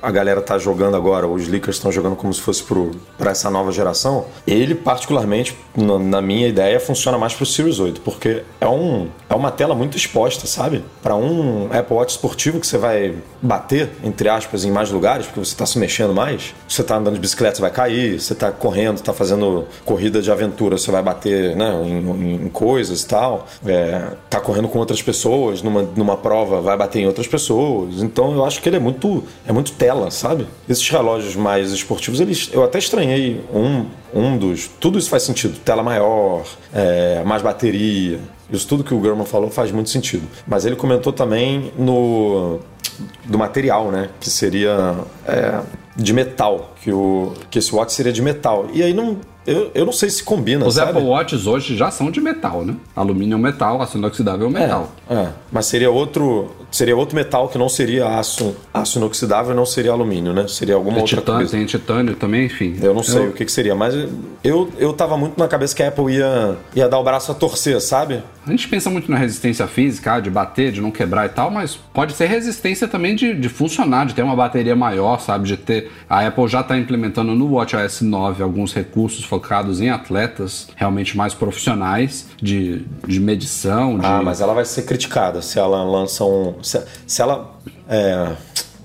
a, a galera tá jogando agora, os leakers estão jogando como se fosse para essa nova geração. Ele, particularmente, na, na, minha ideia, funciona mais pro Series 8, porque é, um, é uma tela muito exposta, sabe? Para um Apple Watch esportivo que você vai bater, entre aspas, em mais lugares, porque você tá se mexendo mais. Você tá andando de bicicleta, você vai cair, você tá correndo, tá fazendo corrida de aventura, você vai bater né, em, em coisas e tal, é, tá correndo com outras pessoas, numa, numa prova vai bater em outras pessoas. Então eu acho que ele é muito, é muito tela, sabe? Esses relógios mais esportivos, eles, eu até estranhei um, um dos. Tudo isso faz sentido. Tela maior, é, mais bateria. Isso tudo que o German falou faz muito sentido. Mas ele comentou também no do material, né? Que seria é, de metal, que, o, que esse watch seria de metal. E aí não, eu, eu não sei se combina, Os sabe? Apple Watches hoje já são de metal, né? Alumínio é metal, aço inoxidável é metal. É, é, mas seria outro, seria outro metal que não seria aço, aço inoxidável, não seria alumínio, né? Seria alguma é outra titânio, coisa. Tem titânio também, enfim. Eu não sei eu... o que, que, seria, mas eu, eu tava muito na cabeça que a Apple ia, ia dar o braço a torcer, sabe? A gente pensa muito na resistência física, de bater, de não quebrar e tal, mas pode ser resistência também de, de funcionar, de ter uma bateria maior, sabe? De ter. A Apple já está implementando no WatchOS 9 alguns recursos focados em atletas atletas realmente mais profissionais de, de medição. De... Ah, mas ela vai ser criticada se ela lança um. Se, se ela. É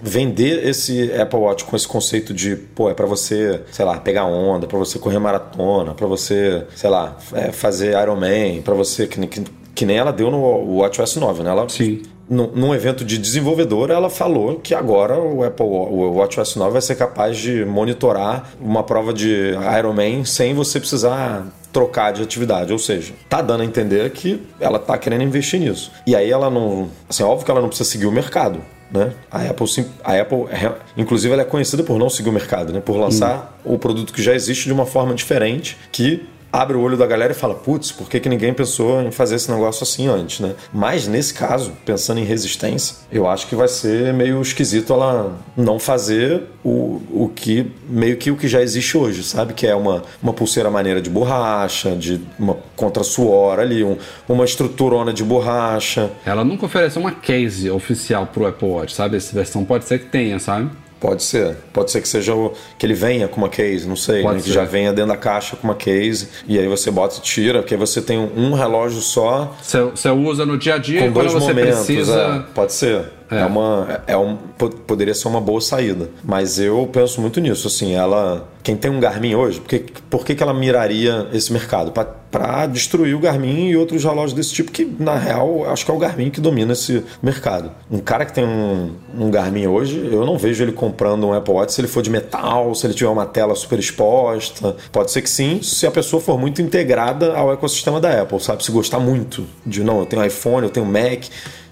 vender esse Apple Watch com esse conceito de, pô, é para você, sei lá, pegar onda, para você correr maratona, para você, sei lá, é, fazer Ironman, para você que, que, que, nem ela deu no WatchOS 9, né? Ela Sim num evento de desenvolvedor, ela falou que agora o Apple o WatchOS 9 vai ser capaz de monitorar uma prova de Ironman sem você precisar trocar de atividade, ou seja, tá dando a entender que ela tá querendo investir nisso. E aí ela não, assim, óbvio que ela não precisa seguir o mercado, né? A Apple, a Apple, é, inclusive, ela é conhecida por não seguir o mercado, né? Por lançar hum. o produto que já existe de uma forma diferente, que abre o olho da galera e fala, putz, por que, que ninguém pensou em fazer esse negócio assim antes, né? Mas nesse caso, pensando em resistência, eu acho que vai ser meio esquisito ela não fazer o, o que, meio que o que já existe hoje, sabe? Que é uma, uma pulseira maneira de borracha, de uma contra suor ali, um, uma estruturona de borracha. Ela nunca ofereceu uma case oficial pro Apple Watch, sabe? Essa versão pode ser que tenha, sabe? Pode ser. Pode ser que seja o, que ele venha com uma case, não sei, né? que já venha dentro da caixa com uma case e aí você bota e tira, porque você tem um relógio só. Você usa no dia a dia com e quando você momentos, precisa. É, pode ser. É. é uma, é um, poderia ser uma boa saída. Mas eu penso muito nisso. Assim, ela. Quem tem um Garmin hoje, por que, por que, que ela miraria esse mercado? Para destruir o Garmin e outros relógios desse tipo, que na real acho que é o Garmin que domina esse mercado. Um cara que tem um, um Garmin hoje, eu não vejo ele comprando um Apple Watch se ele for de metal, se ele tiver uma tela super exposta. Pode ser que sim, se a pessoa for muito integrada ao ecossistema da Apple, sabe? Se gostar muito de não, eu tenho iPhone, eu tenho Mac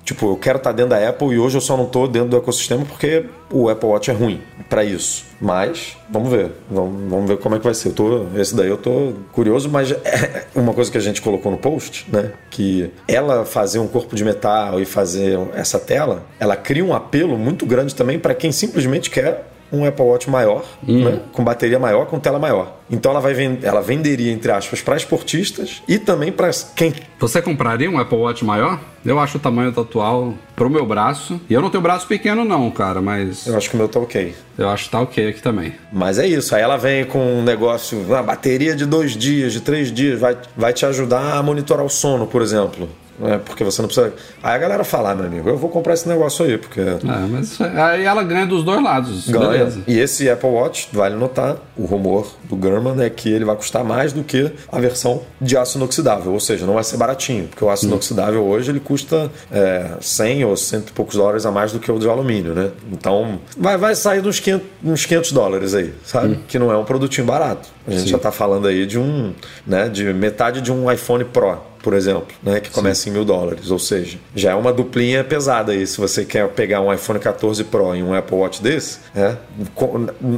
Tipo, eu quero estar dentro da Apple e hoje eu só não estou dentro do ecossistema porque o Apple Watch é ruim para isso. Mas, vamos ver. Vamos, vamos, ver como é que vai ser. Eu tô, esse daí eu tô curioso, mas é uma coisa que a gente colocou no post, né? Que ela fazer um corpo de metal e fazer essa tela, ela cria um apelo muito grande também para quem simplesmente quer um Apple Watch maior, hum. né? com bateria maior, com tela maior. Então ela vai vend ela venderia, entre aspas, para esportistas e também para quem. Você compraria um Apple Watch maior? Eu acho o tamanho atual pro meu braço. E eu não tenho braço pequeno, não, cara, mas. Eu acho que o meu tá ok. Eu acho que tá ok aqui também. Mas é isso. Aí ela vem com um negócio, uma bateria de dois dias, de três dias, vai, vai te ajudar a monitorar o sono, por exemplo né? Porque você não precisa. Aí a galera fala, ah, meu amigo, eu vou comprar esse negócio aí, porque. É, mas aí ela ganha dos dois lados. Ganha. Beleza. E esse Apple Watch, vale notar, o rumor do German é que ele vai custar mais do que a versão de aço inoxidável, ou seja, não vai ser baratinho, porque o aço hum. inoxidável hoje ele custa é, 100 ou 100 e poucos dólares a mais do que o de alumínio, né? Então vai, vai sair uns 500, uns 500 dólares aí, sabe? Hum. Que não é um produtinho barato. A gente Sim. já está falando aí de um, né, de metade de um iPhone Pro por exemplo, né, que começa Sim. em mil dólares. Ou seja, já é uma duplinha pesada aí. Se você quer pegar um iPhone 14 Pro e um Apple Watch desse, né,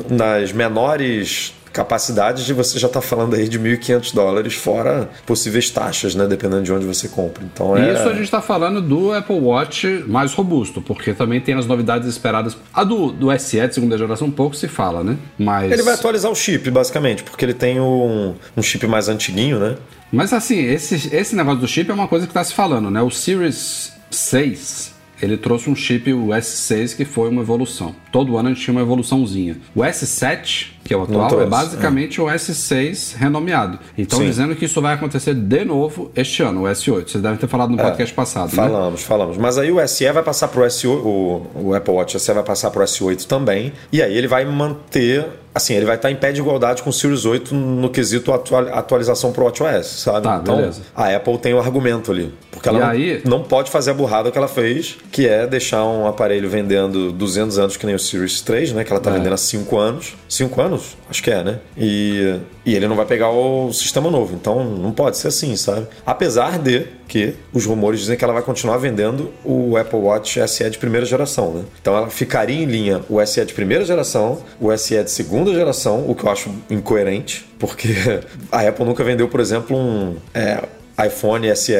nas menores capacidades de você já está falando aí de 1.500 dólares, fora possíveis taxas, né? Dependendo de onde você compra. Então é... Isso a gente está falando do Apple Watch mais robusto, porque também tem as novidades esperadas. A do, do SE de segunda geração, um pouco se fala, né? Mas... Ele vai atualizar o chip, basicamente, porque ele tem um, um chip mais antiguinho, né? Mas assim, esse, esse negócio do chip é uma coisa que está se falando, né? O Series 6 ele trouxe um chip, o S6, que foi uma evolução. Todo ano a gente tinha uma evoluçãozinha. O S7 que é o atual, é basicamente é. o S6 renomeado. Então dizendo que isso vai acontecer de novo este ano, o S8. Vocês devem ter falado no é, podcast é, passado. Né? Falamos, né? falamos. Mas aí o SE vai passar para o S8, o, o Apple Watch SE vai passar para o S8 também. E aí ele vai manter assim, ele vai estar em pé de igualdade com o Series 8 no quesito atualização pro WatchOS, sabe? Tá, então, beleza. a Apple tem o um argumento ali. Porque ela aí... não, pode fazer a burrada que ela fez, que é deixar um aparelho vendendo 200 anos que nem o Series 3, né? Que ela está é. vendendo há 5 anos. 5 anos? anos, acho que é, né? E, e ele não vai pegar o sistema novo. Então não pode ser assim, sabe? Apesar de que os rumores dizem que ela vai continuar vendendo o Apple Watch SE de primeira geração, né? Então ela ficaria em linha o SE de primeira geração, o SE de segunda geração, o que eu acho incoerente, porque a Apple nunca vendeu, por exemplo, um. É, iPhone SE,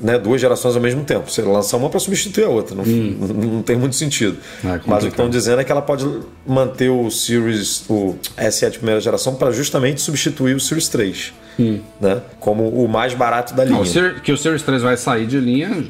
né, duas gerações ao mesmo tempo. Você lança uma para substituir a outra, não, hum. não, tem muito sentido. É Mas o que estão dizendo é que ela pode manter o Series, o SE de primeira geração para justamente substituir o Series 3. Hum. Né? Como o mais barato da linha. Não, que o Series 3 vai sair de linha,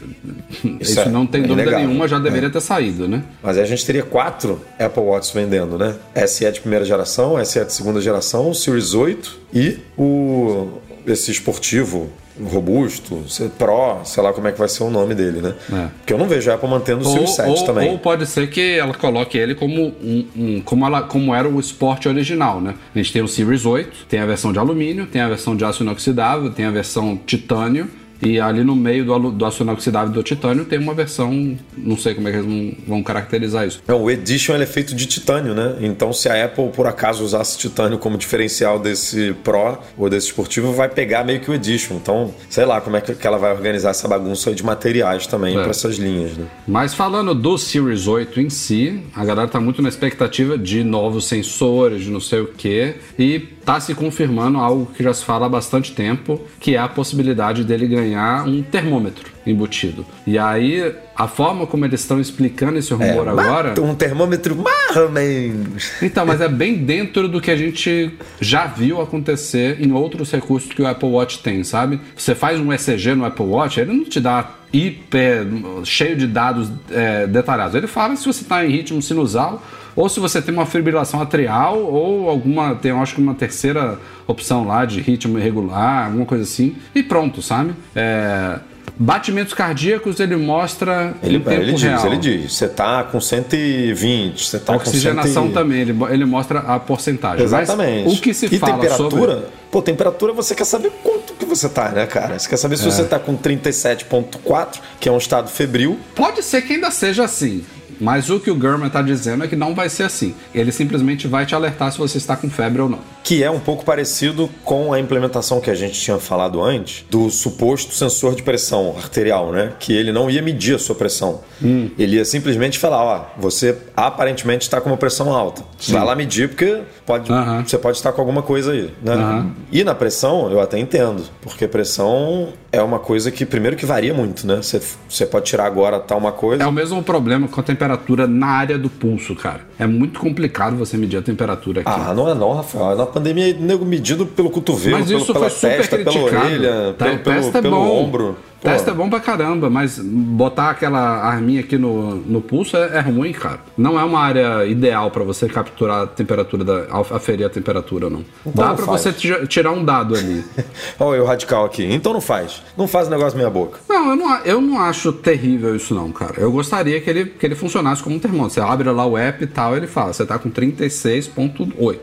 isso, isso é, não tem é dúvida inegável. nenhuma, já deveria é. ter saído, né? Mas aí a gente teria quatro Apple Watches vendendo, né? SE de primeira geração, SE de segunda geração, o Series 8 e o esse esportivo robusto, Pro, sei lá como é que vai ser o nome dele, né? É. Porque eu não vejo a Apple mantendo o Series 7 ou, também. Ou pode ser que ela coloque ele como um, um, como, ela, como era o Sport original, né? A gente tem o Series 8, tem a versão de alumínio, tem a versão de aço inoxidável, tem a versão titânio e ali no meio do, do aço inoxidável do titânio tem uma versão, não sei como é que eles vão caracterizar isso. Não, o Edition é feito de titânio, né? Então se a Apple por acaso usasse titânio como diferencial desse Pro ou desse esportivo, vai pegar meio que o Edition. Então, sei lá como é que ela vai organizar essa bagunça de materiais também é. para essas linhas, né? Mas falando do Series 8 em si, a galera tá muito na expectativa de novos sensores, de não sei o que, e tá se confirmando algo que já se fala há bastante tempo, que é a possibilidade dele ganhar um termômetro embutido. E aí, a forma como eles estão explicando esse rumor é, agora. Um termômetro mais ou menos. Então, mas é bem dentro do que a gente já viu acontecer em outros recursos que o Apple Watch tem, sabe? Você faz um ECG no Apple Watch, ele não te dá hiper cheio de dados é, detalhados. Ele fala se você está em ritmo sinusal ou se você tem uma fibrilação atrial ou alguma, tem eu acho que uma terceira opção lá de ritmo irregular, alguma coisa assim, e pronto, sabe? É, Batimentos cardíacos ele mostra ele, em tempo ele diz, real. Ele diz, você está com 120, você está com Oxigenação 100... também, ele, ele mostra a porcentagem. Exatamente. Mas o que se e fala temperatura? Sobre... Pô, temperatura você quer saber quanto que você tá, né, cara? Você quer saber se é. você tá com 37.4, que é um estado febril. Pode ser que ainda seja assim Mas o que o Gurman está dizendo é que não vai ser assim. Ele simplesmente vai te alertar se você está com febre ou não. Que é um pouco parecido com a implementação que a gente tinha falado antes do suposto sensor de pressão arterial, né? Que ele não ia medir a sua pressão. Hum. Ele ia simplesmente falar, ó, você aparentemente está com uma pressão alta. Sim. Vai lá medir porque pode, você pode estar com alguma coisa aí, né? E na pressão, eu até entendo, porque pressão é uma coisa que primeiro que varia muito, né? Você, você pode tirar agora tal uma coisa. É o mesmo problema com a temperatura na área do pulso, cara. É muito complicado você medir a temperatura aqui. Ah, não é não, Rafael. Na pandemia, nego medido pelo cotovelo, Mas isso pelo, pela foi testa, pela orelha, tá, pelo, pelo, é pelo bom. ombro. Pô. Teste é bom pra caramba, mas botar aquela arminha aqui no, no pulso é, é ruim, cara. Não é uma área ideal para você capturar a temperatura, da, aferir a temperatura, não. Então Dá para você tirar um dado ali. Olha o radical aqui. Então não faz. Não faz o negócio meia boca. Não eu, não, eu não acho terrível isso não, cara. Eu gostaria que ele, que ele funcionasse como um termômetro. Você abre lá o app e tal, ele fala, você tá com 36.8.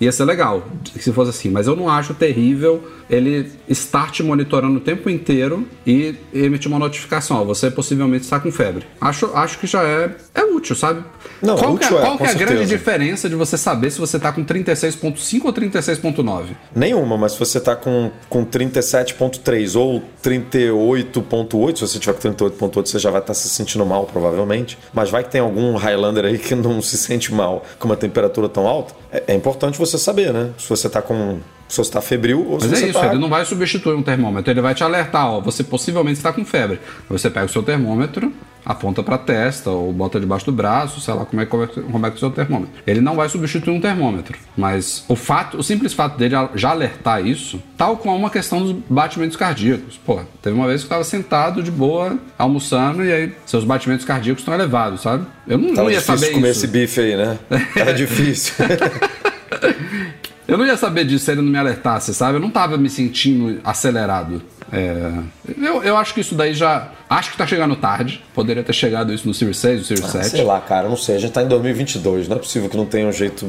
Ia ser legal se fosse assim, mas eu não acho terrível ele estar te monitorando o tempo inteiro e emitir uma notificação. Ó, você possivelmente está com febre. Acho, acho que já é, é útil, sabe? Não, qual útil que é, é, qual que é a grande diferença de você saber se você está com 36.5 ou 36.9? Nenhuma, mas se você tá com, com 37.3 ou 38.8, se você tiver com 38.8, você já vai estar se sentindo mal, provavelmente. Mas vai que tem algum Highlander aí que não se sente mal com uma temperatura tão alta. É, é importante você saber, né? Se você tá com. Se você tá febril ou se Mas é isso, tá. ele não vai substituir um termômetro, ele vai te alertar, ó, você possivelmente está com febre. Você pega o seu termômetro, aponta para a testa ou bota debaixo do braço, sei lá como é, como é, como é que é o seu termômetro. Ele não vai substituir um termômetro, mas o fato, o simples fato dele já alertar isso, tal como uma questão dos batimentos cardíacos. Pô, teve uma vez que eu estava sentado de boa, almoçando e aí seus batimentos cardíacos estão elevados, sabe? Eu não, Tava não ia saber comer isso. esse bife aí, né? Era difícil. Eu não ia saber disso se ele não me alertasse, sabe? Eu não tava me sentindo acelerado. É, eu, eu acho que isso daí já. Acho que tá chegando tarde. Poderia ter chegado isso no Series 6, no Series Ah, 7. sei lá, cara, não sei. A gente tá em 2022, não é possível que não tenha um jeito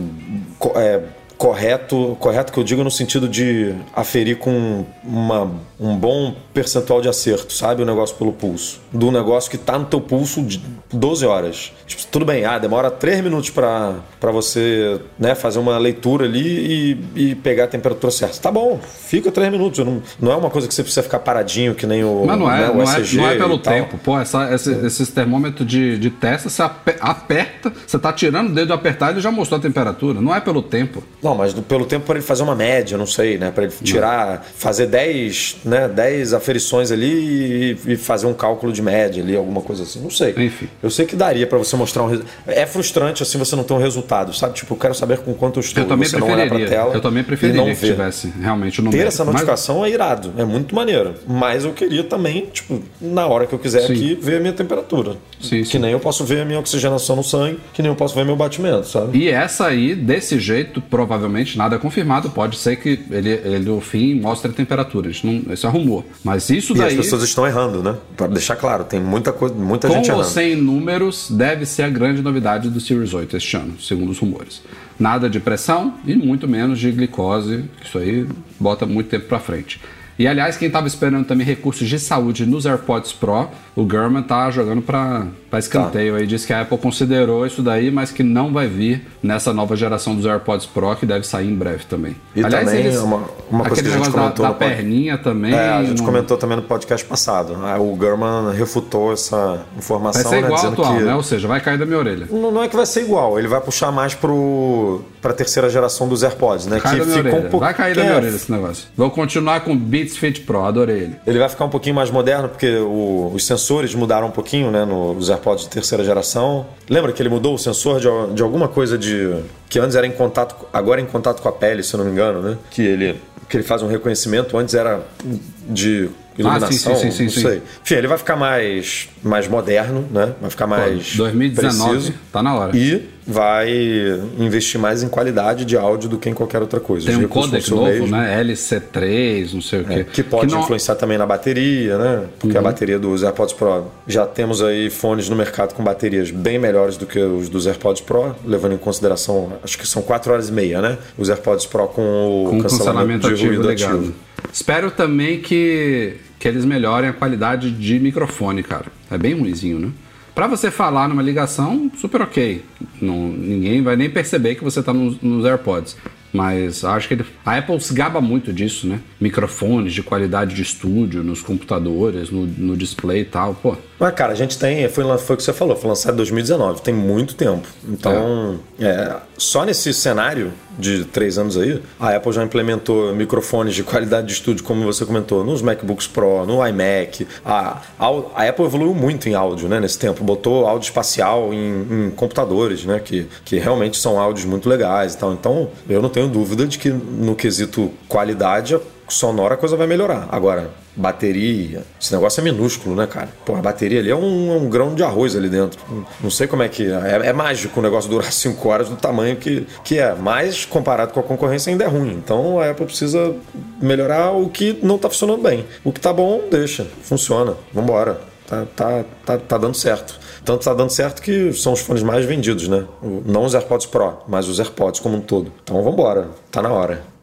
é, correto, correto que eu digo no sentido de aferir com uma, um bom percentual de acerto, sabe? O negócio pelo pulso. Do negócio que tá no teu pulso de 12 horas. Tipo, tudo bem, ah, demora 3 minutos pra pra você né, fazer uma leitura ali e, e pegar a temperatura certa. Tá bom, fica 3 minutos. Não, não é uma coisa que você precisa ficar paradinho que nem o, Mas não é, né, o não, é, não é pelo tempo. Pô, essa, esse- esses termômetros de, de testa, você ape- aperta, você tá tirando o dedo de apertar e já mostrou a temperatura. Não é pelo tempo. Não, mas pelo tempo para ele fazer uma média, não sei, né? Para ele tirar, fazer 10, né, 10 aferições ali e, e fazer um cálculo de média ali, alguma coisa assim, não sei. Enfim. Eu sei que daria para você mostrar um É frustrante assim você não ter um resultado, sabe? Tipo, eu quero saber com quanto eu estou. Eu também você não olhar preferiria. pra tela eu também preferiria não que ver. tivesse realmente o número. Ter essa Mas- notificação é irado, é muito maneiro. Mas eu queria também, tipo, na hora que eu quiser Sim. aqui, ver a minha temperatura. Sim, que sim. nem eu posso ver a minha oxigenação no sangue, que nem eu posso ver meu batimento, sabe? E essa aí, desse jeito, provavelmente nada é confirmado. Pode ser que ele, ele no fim, mostre a temperatura. Isso, não, isso é rumor. Mas isso E as daí, pessoas estão errando, né? Pra deixar claro, tem muita coisa, muita com gente ou errando. sem números, deve ser a grande novidade do Series 8 este ano, segundo os rumores. Nada de pressão e muito menos de glicose. Isso aí bota muito tempo pra frente. E aliás, quem estava esperando também recursos de saúde nos AirPods Pro, o Gurman tá jogando para escanteio aí. Diz que a Apple considerou isso daí, mas que não vai vir nessa nova geração dos AirPods Pro, que deve sair em breve também. E também uma- uma coisa que a gente negócio da, comentou da no pod- perninha também. É, a gente não- comentou também no podcast passado. Ah, O Gurman refutou essa Vai informação, ser né? igual Dizendo atual, que né? Ou seja, vai cair da minha orelha. não, não é que vai ser igual, ele vai puxar mais pro pra terceira geração dos AirPods, né? Cai que da minha orelha. um Vai cair da é, minha orelha esse negócio. Vou continuar com o Fit Pro, adorei ele. Ele vai ficar um pouquinho mais moderno, porque o- os sensores mudaram um pouquinho, né? Nos AirPods de terceira geração. Lembra que ele mudou o sensor de, de alguma coisa de. que antes era em contato. agora é em contato com a pele, se eu não me engano, né? Que ele, que ele faz um reconhecimento, antes era de iluminação, Ah, sim, sim, sim, não sim, sei. Enfim, ele vai ficar mais, mais moderno, né? Vai ficar mais 2019, preciso. tá na hora. E vai investir mais em qualidade de áudio do que em qualquer outra coisa. Tem Os um codec novo, mesmo. né? LC3, não sei o quê. É, que pode não- influenciar também na bateria, né? Porque a Uhum. bateria dos AirPods Pro já temos aí fones no mercado com baterias bem melhores do que os dos AirPods Pro, levando em consideração, acho que são 4 horas e meia, né? Os AirPods Pro com o com cancelamento, cancelamento de ativo ruído ligado. ativo. Espero também que, que eles melhorem a qualidade de microfone, cara. É bem ruizinho, né? Para você falar numa ligação, super ok. Não, ninguém vai nem perceber que você está nos, nos AirPods. Mas acho que ele, a Apple se gaba muito disso, né? Microfones de qualidade de estúdio nos computadores, no, no display e tal. Pô, mas, cara, a gente tem. Foi, foi o que você falou, foi lançado em 2019, tem muito tempo. Então, é. É, só nesse cenário de três anos aí, a Apple já implementou microfones de qualidade de estúdio, como você comentou, nos MacBooks Pro, no iMac. A, a, Apple evoluiu muito em áudio né, nesse tempo, botou áudio espacial em, em, computadores, né? Que, que realmente são áudios muito legais e tal. Então, eu não tenho dúvida de que no quesito qualidade, sonora a coisa vai melhorar. Agora, bateria. Esse negócio é minúsculo, né, cara? Pô, a bateria ali é um, é um grão de arroz ali dentro. Não sei como é que. É, é mágico o negócio durar 5 horas do tamanho que, que é. Mas comparado com a concorrência ainda é ruim. Então a Apple precisa melhorar o que não tá funcionando bem. O que tá bom, deixa. Funciona. Vambora. Tá, tá, tá, tá dando certo. Tanto tá dando certo que são os fones mais vendidos, né? Não os AirPods Pro, mas os AirPods como um todo. Então vambora. Tá na hora.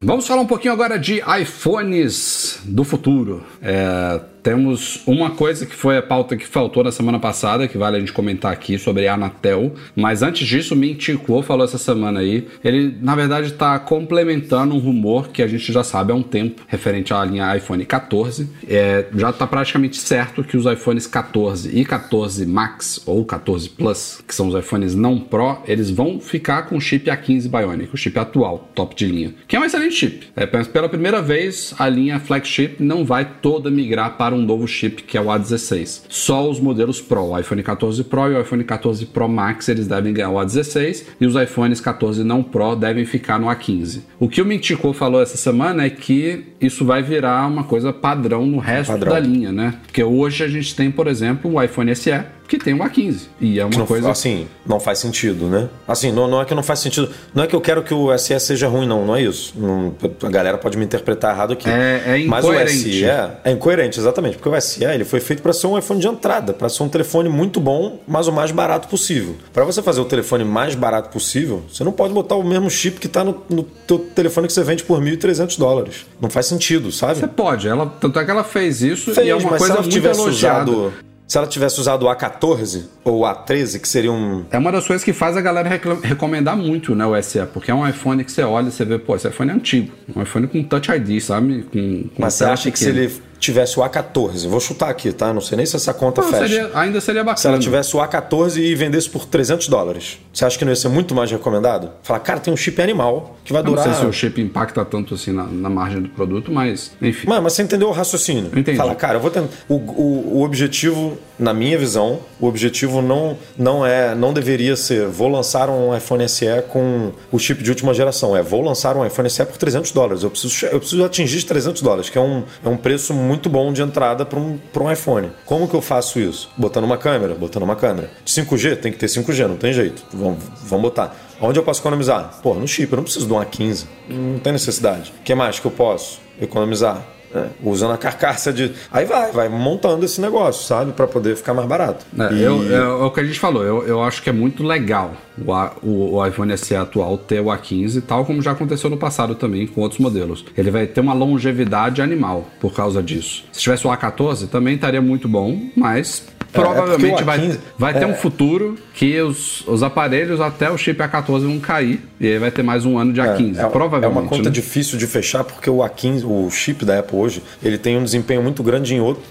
Vamos falar um pouquinho agora de iPhones do futuro. É, temos uma coisa que foi a pauta que faltou na semana passada, que vale a gente comentar aqui sobre a Anatel. Mas antes disso, o Mintico falou essa semana aí. Ele, na verdade, está complementando um rumor que a gente já sabe há um tempo, referente à linha iPhone 14. É, já está praticamente certo que os iPhones 14 e 14 Max ou 14 Plus, que são os iPhones não Pro, eles vão ficar com o chip A15 Bionic, o chip atual, top de linha, que é um excelente chip. É, pela primeira vez, a linha flagship não vai toda migrar para um novo chip que é o A16. Só os modelos Pro, o iPhone 14 Pro e o iPhone 14 Pro Max, eles devem ganhar o A16 e os iPhones 14 não Pro devem ficar no A15. O que o Mintico falou essa semana é que isso vai virar uma coisa padrão no resto padrão. da linha, né? Porque hoje a gente tem, por exemplo, o iPhone SE, que tem um A15. E é uma não, coisa. Assim, não faz sentido, né? Assim, não, não é que não faz sentido. Não é que eu quero que o SE seja ruim, não, não é isso. Não, a galera pode me interpretar errado aqui. É, é Mas o SE é incoerente, exatamente. Porque o SE ele foi feito para ser um iPhone de entrada, para ser um telefone muito bom, mas o mais barato possível. Para você fazer o telefone mais barato possível, você não pode botar o mesmo chip que está no, no teu telefone que você vende por 1.300 dólares. Não faz sentido, sabe? Você pode. Ela, tanto é que ela fez isso fez, e é uma coisa muito elogiada. Usado se ela tivesse usado o A14 ou o A13, que seria um. É uma das coisas que faz a galera recomendar muito né, o SE, porque é um iPhone que você olha e você vê, pô, esse iPhone é antigo. Um iPhone com Touch ID, sabe? Com, com Mas você acha que se ele tivesse o A14, vou chutar aqui, tá? Não sei nem se essa conta não, fecha. Seria, ainda seria bacana. Se ela tivesse o A14 e vendesse por 300 dólares, você acha que não ia ser muito mais recomendado? Falar, cara, tem um chip animal que vai durar. Não sei se o chip impacta tanto assim na, na margem do produto, mas enfim. Mano, mas você entendeu o raciocínio? Entendi. Fala, cara, eu vou tentar. O, o, o objetivo, na minha visão, o objetivo não, não é, não deveria ser vou lançar um iPhone SE com o chip de última geração. É vou lançar um iPhone SE por 300 dólares. Eu preciso, eu preciso atingir 300 dólares, que é um, é um preço muito bom de entrada entrada para um, um iPhone. Como que eu faço isso? Botando uma câmera, botando uma câmera. 5G? Tem que ter 5G, não tem jeito. Vamos, vamos botar. Onde eu posso economizar? Pô, no chip, eu não preciso de um A15. Não tem necessidade. O que mais que eu posso economizar? É, usando a carcaça de. Aí vai, vai montando esse negócio, sabe? Para poder ficar mais barato. É, e... eu, é, é, o que a gente falou, eu, eu acho que é muito legal o, o, o iPhone SE atual ter o A15, tal como já aconteceu no passado também com outros modelos. Ele vai ter uma longevidade animal por causa disso. Se tivesse o A14, também estaria muito bom, mas provavelmente é vai, vai ter um futuro que os, os aparelhos até o chip A14 vão cair e aí vai ter mais um ano de A15. É, provavelmente. É uma conta né? difícil de fechar porque o A15, o chip da Apple hoje, ele tem um desempenho muito grande em, outro,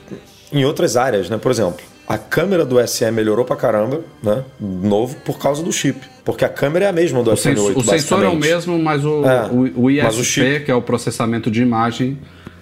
em outras áreas, né? Por exemplo, a câmera do SE melhorou pra caramba, né? Novo, por causa do chip. Porque a câmera é a mesma do iPhone 8. O sensor é o mesmo, mas o, é, o, o ISP, o chip... que é o processamento de imagem,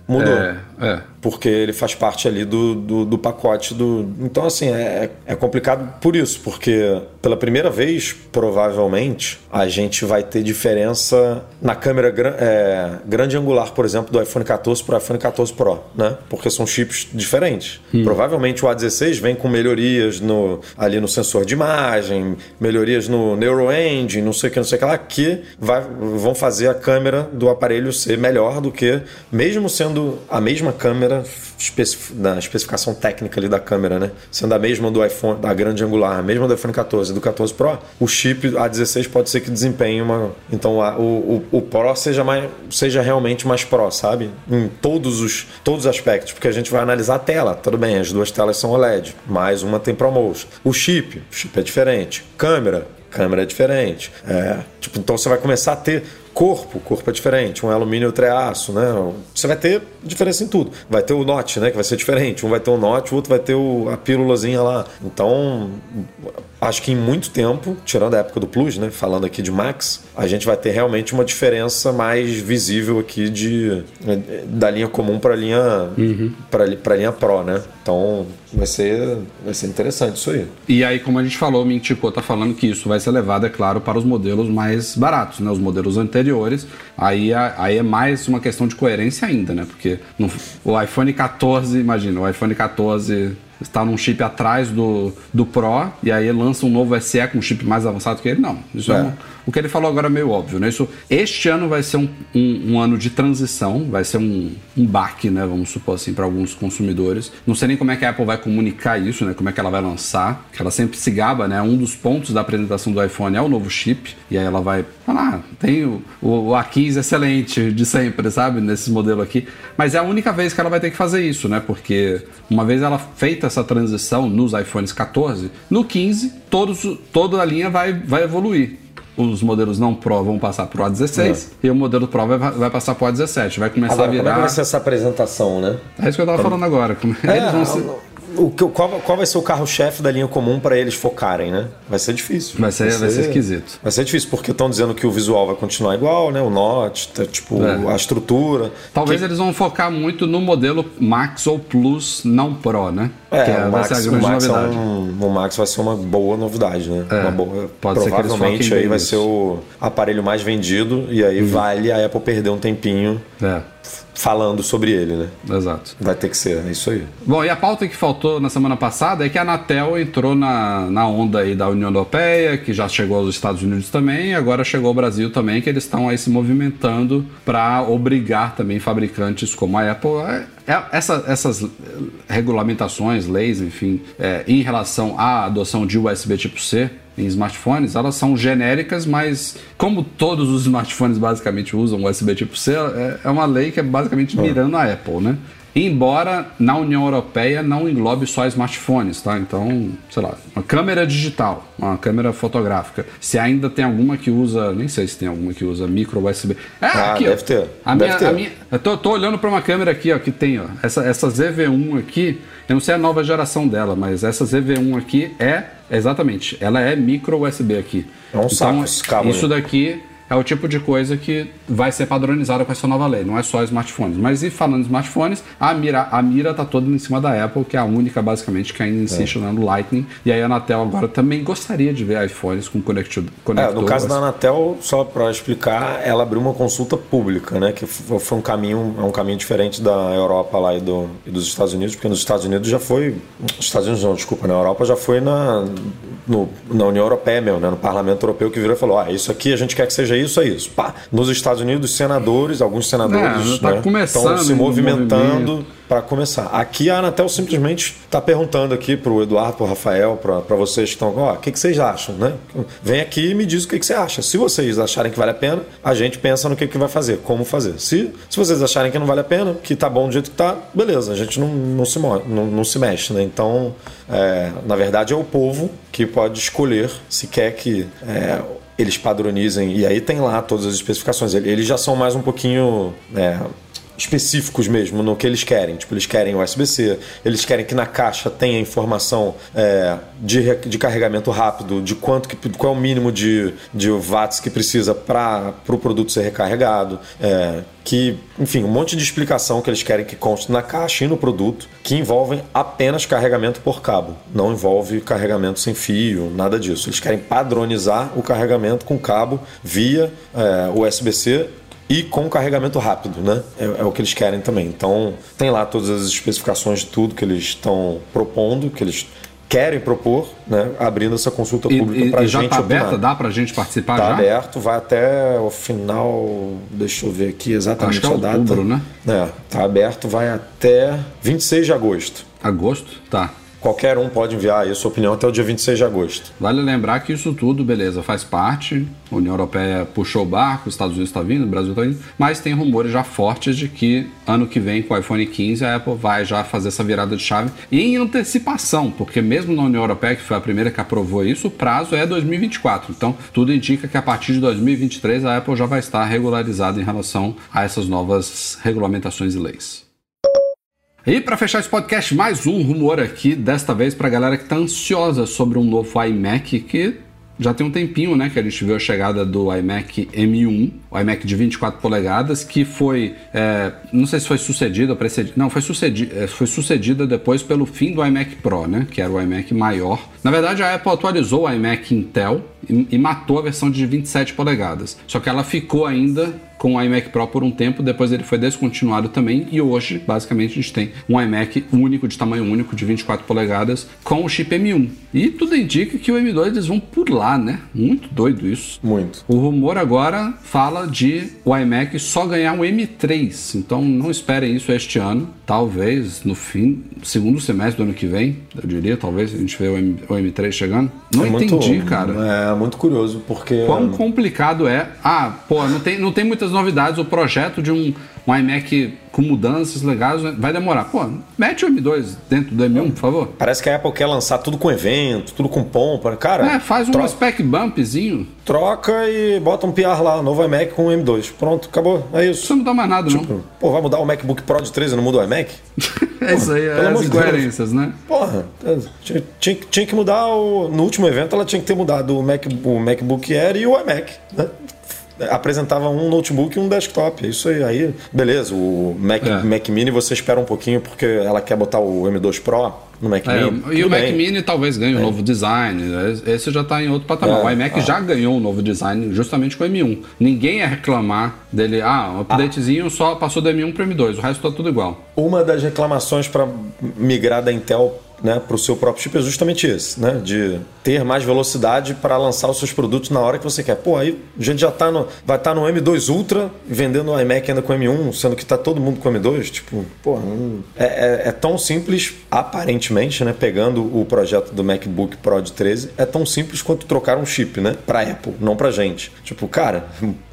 mudou. É, é porque ele faz parte ali do, do, do pacote do. Então, assim, é, é complicado por isso, porque pela primeira vez, provavelmente, a gente vai ter diferença na câmera é, grande angular, por exemplo, do iPhone 14 para o iPhone 14 Pro, né? Porque são chips diferentes. Hum. Provavelmente o A16 vem com melhorias no, ali no sensor de imagem, melhorias no NeuroEngine, não sei o que, não sei o que lá, que vai, vão fazer a câmera do aparelho ser melhor do que, mesmo sendo a mesma mesma câmera da especificação técnica ali da câmera, né? Sendo a mesma do iPhone, da grande angular, a mesma do iPhone 14 do 14 Pro, o chip A16 pode ser que desempenhe uma. Então a, o, o, o Pro seja, mais, seja realmente mais Pro, sabe? Em todos os, todos os aspectos, porque a gente vai analisar a tela. Tudo bem, as duas telas são OLED, mais uma tem ProMotion. O chip, o chip é diferente. Câmera, câmera é diferente. É, tipo, então você vai começar a ter corpo, corpo é diferente, um alumínio outro é aço, né? Você vai ter diferença em tudo. Vai ter o note, né? Que vai ser diferente. Um vai ter o note, o outro vai ter o, a pílulazinha lá. Então, acho que em muito tempo, tirando a época do Plus, né? Falando aqui de Max, a gente vai ter realmente uma diferença mais visível aqui de da linha comum para a linha uhum. para linha Pro, né? Então vai ser vai ser interessante isso aí. E aí, como a gente falou, o Mintico tá falando que isso vai ser levado, é claro, para os modelos mais baratos, né? Os modelos anteriores. Aí, aí é mais uma questão de coerência ainda, né? Porque no, o iPhone 14, imagina, o iPhone 14 está num chip atrás do, do Pro e aí lança um novo SE com um chip mais avançado que ele. Não, isso é, é um, o que ele falou agora é meio óbvio, né? Isso, este ano vai ser um, um, um ano de transição, vai ser um, um baque, né? Vamos supor assim, para alguns consumidores. Não sei nem como é que a Apple vai comunicar isso, né? Como é que ela vai lançar. Que ela sempre se gaba, né? Um dos pontos da apresentação do iPhone é o novo chip. E aí ela vai falar, ah, tem o, o, o A15 excelente de sempre, sabe? Nesse modelo aqui. Mas é a única vez que ela vai ter que fazer isso, né? Porque uma vez ela feita essa transição nos iPhones 14, no 15, todos, toda a linha vai, vai evoluir os modelos não Pro vão passar pro A16 é. e o modelo Pro vai, vai passar pro A17. Vai começar agora, a virar. Como é que vai ser essa apresentação, né? É isso que eu tava falando agora. É, Eles vão ser o, qual, qual vai ser o carro-chefe da linha comum para eles focarem, né? Vai ser difícil. Vai ser, vai ser, vai ser esquisito. Vai ser difícil, porque estão dizendo que o visual vai continuar igual, né? O Note, tá, tipo, é. a estrutura. Talvez que... eles vão focar muito no modelo Max ou Plus, não Pro, né? É, que é, o, Max, o, Max é um, o Max vai ser uma boa novidade, né? É, uma boa, pode provavelmente aí vai ser o aparelho mais vendido e aí uhum. vale a Apple perder um tempinho. É falando sobre ele, né? Exato. Vai ter que ser, é isso aí. Bom, e a pauta que faltou na semana passada é que a Anatel entrou na, na onda aí da União Europeia, que já chegou aos Estados Unidos também, e agora chegou ao Brasil também, que eles estão aí se movimentando para obrigar também fabricantes como a Apple essa, essas regulamentações, leis, enfim, é, em relação à adoção de USB tipo C em smartphones, elas são genéricas, mas como todos os smartphones basicamente usam USB tipo C, é, é uma lei que é basicamente mirando a Apple, né? Embora na União Europeia não englobe só smartphones, tá? Então, sei lá, uma câmera digital, uma câmera fotográfica. Se ainda tem alguma que usa, nem sei se tem alguma que usa micro USB. É, ah, aqui, deve ó, ter. A deve minha, ter. A minha, eu tô, tô olhando para uma câmera aqui, ó, que tem, ó, essa, essa ZV1 aqui, eu não sei a nova geração dela, mas essa ZV1 aqui é, exatamente, ela é micro USB aqui. É um então, saco esse cabo. Isso daqui é o tipo de coisa que vai ser padronizada com essa nova lei, não é só smartphones. Mas e falando de smartphones, a mira a mira tá toda em cima da Apple, que é a única basicamente que ainda insiste é. no Lightning. E aí a Anatel agora também gostaria de ver iPhones com conector. É, no caso da Anatel, só para explicar, ela abriu uma consulta pública, né, que foi um caminho, é um caminho diferente da Europa lá e, do, e dos Estados Unidos, porque nos Estados Unidos já foi, Estados Unidos não, desculpa, na Europa já foi na no, na União Europeia mesmo, né, no Parlamento Europeu que virou e falou: ah, isso aqui a gente quer que seja isso, é isso. Pá. Nos Estados Unidos, senadores, alguns senadores é, tá né, estão se movimentando para começar. Aqui a Anatel simplesmente está perguntando aqui para o Eduardo, para o Rafael, para vocês que estão, ó, o que, que vocês acham, né? Vem aqui e me diz o que, que você acha. Se vocês acharem que vale a pena, a gente pensa no que, que vai fazer, como fazer. Se, se vocês acharem que não vale a pena, que tá bom do jeito que tá, beleza, a gente não, não, se, não, não se mexe, né? Então, é, na verdade, é o povo que pode escolher se quer que é, eles padronizem, e aí tem lá todas as especificações. Eles já são mais um pouquinho. É, específicos mesmo no que eles querem. Tipo, eles querem USB-C, eles querem que na caixa tenha informação é, de, de carregamento rápido, de quanto que, qual é o mínimo de, de watts que precisa para o pro produto ser recarregado. É, que, enfim, um monte de explicação que eles querem que conste na caixa e no produto, que envolvem apenas carregamento por cabo, não envolve carregamento sem fio, nada disso. Eles querem padronizar o carregamento com cabo via é, USB-C e com carregamento rápido, né? É, é, o que eles querem também. Então, tem lá todas as especificações de tudo que eles estão propondo, que eles querem propor, né, abrindo essa consulta pública para a gente. já está aberta? Dá para a gente participar tá já? Está aberto, vai até o final, deixa eu ver aqui exatamente Acho que é a outubro, data. né? É, tá aberto, vai até 26 de agosto. Agosto? Tá. Qualquer um pode enviar aí a sua opinião até o dia 26 de agosto. Vale lembrar que isso tudo, beleza, faz parte. A União Europeia puxou o barco, os Estados Unidos está vindo, o Brasil está vindo, mas tem rumores já fortes de que ano que vem, com o iPhone 15, a Apple vai já fazer essa virada de chave em antecipação, porque mesmo na União Europeia, que foi a primeira que aprovou isso, o prazo é 2024. Então, tudo indica que a partir de 2023 a Apple já vai estar regularizada em relação a essas novas regulamentações e leis. E para fechar esse podcast, mais um rumor aqui, desta vez para a galera que está ansiosa sobre um novo iMac que já tem um tempinho, né, que a gente viu a chegada do iMac M1, o iMac de 24 polegadas, que foi, é, não sei se foi sucedido precedido, não, foi, sucedi é, foi sucedida depois pelo fim do iMac Pro, né, que era o iMac maior. Na verdade, a Apple atualizou o iMac Intel e, e matou a versão de 27 polegadas, só que ela ficou ainda com o iMac Pro por um tempo, depois ele foi descontinuado também e hoje, basicamente, a gente tem um iMac único, de tamanho único, de 24 polegadas, com o chip M1. E tudo indica que o M2 eles vão por lá, né? Muito doido isso. Muito. O rumor agora fala de o iMac só ganhar um M3, então não esperem isso este ano. Talvez no fim, segundo semestre do ano que vem, eu diria, talvez a gente vê o, M, o M3 chegando. Não é entendi, muito, cara. É muito curioso, porque. Quão complicado é. Ah, pô, não tem, não tem muitas novidades. O projeto de um, um iMac com mudanças legais vai demorar. Pô, mete o M2 dentro do M1, por favor. Parece que a Apple quer lançar tudo com evento, tudo com pompa. Cara, É, faz um spec bumpzinho. troca e bota um PR lá, novo iMac com o M2. Pronto, acabou. É isso. Isso não dá mais nada, não. Pô, vai mudar o MacBook Pro de 13 e não muda o iMac? É isso aí, é as incoerências, né? Porra, tinha, tinha, tinha que mudar o. No último evento ela tinha que ter mudado o, Mac, o MacBook Air e o iMac, né? Apresentava um notebook e um desktop. é Isso aí, aí beleza. O Mac, É. Mac Mini você espera um pouquinho porque ela quer botar o M2 Pro no Mac É, Mini. e o Mac bem. Mini talvez ganhe um novo design. né? Esse já está em outro patamar. É, o iMac ah. já ganhou um novo design justamente com o M1. Ninguém ia reclamar dele. Ah, um updatezinho só passou do M1 para o M2. O resto está tudo igual. Uma das reclamações para migrar da Intel né, para o seu próprio chip é justamente esse, né? De ter mais velocidade para lançar os seus produtos na hora que você quer. Pô, aí a gente já tá no, vai estar no M2 Ultra vendendo o iMac ainda com M1, sendo que tá todo mundo com M2. Tipo, pô, é, é- é tão simples, aparentemente, né? Pegando o projeto do MacBook Pro de 13, é tão simples quanto trocar um chip, né? Para Apple, não para gente. Tipo, cara,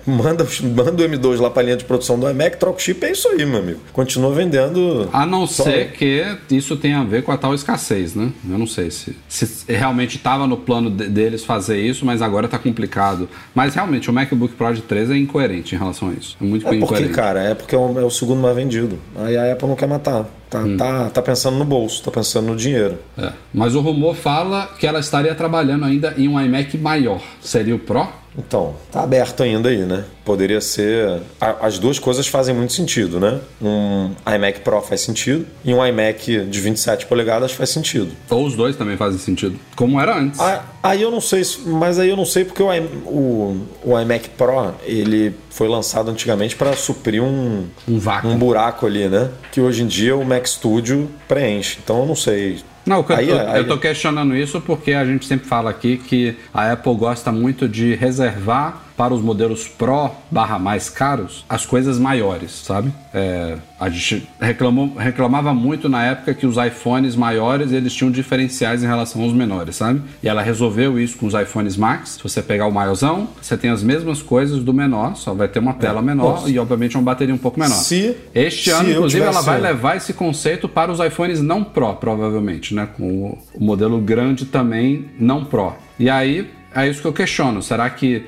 manda, manda o M2 lá para linha de produção do iMac, troca o chip, é isso aí, meu amigo. Continua vendendo. A não ser que isso tenha a ver com a tal escassez, né? Eu não sei se, se realmente estava no plano de- deles fazer isso, mas agora está complicado. Mas realmente o MacBook Pro de 13 é incoerente em relação a isso. É muito É porque, incoerente. cara, é porque é o, é o segundo mais vendido. Aí a Apple não quer matar. Tá, Hum. tá, tá pensando no bolso, tá pensando no dinheiro. É. Mas o rumor fala que ela estaria trabalhando ainda em um iMac maior. Seria o Pro? Então, tá aberto ainda aí, né? Poderia ser. As duas coisas fazem muito sentido, né? Um iMac Pro faz sentido e um iMac de 27 polegadas faz sentido. Ou os dois também fazem sentido. Como era antes. Ah, Aí eu não sei, se- mas aí eu não sei porque o, o, o iMac Pro ele foi lançado antigamente para suprir um, Um vácuo. um buraco ali, né? Que hoje em dia o Mac Studio preenche. Então eu não sei. Não, o que eu, Aí- tô, aí- eu tô questionando isso porque a gente sempre fala aqui que a Apple gosta muito de reservar para os modelos Pro barra mais caros as coisas maiores, sabe? É, a gente reclamou, reclamava muito na época que os iPhones maiores eles tinham diferenciais em relação aos menores, sabe? E ela resolveu isso com os iPhones Max. Se você pegar o maiorzão, você tem as mesmas coisas do menor, só vai ter uma tela menor Nossa. e obviamente uma bateria um pouco menor. Se- este ano, inclusive, ela vai levar esse conceito para os iPhones não Pro, provavelmente, né? Com o, o modelo grande também não Pro. E aí, é isso que eu questiono. Será que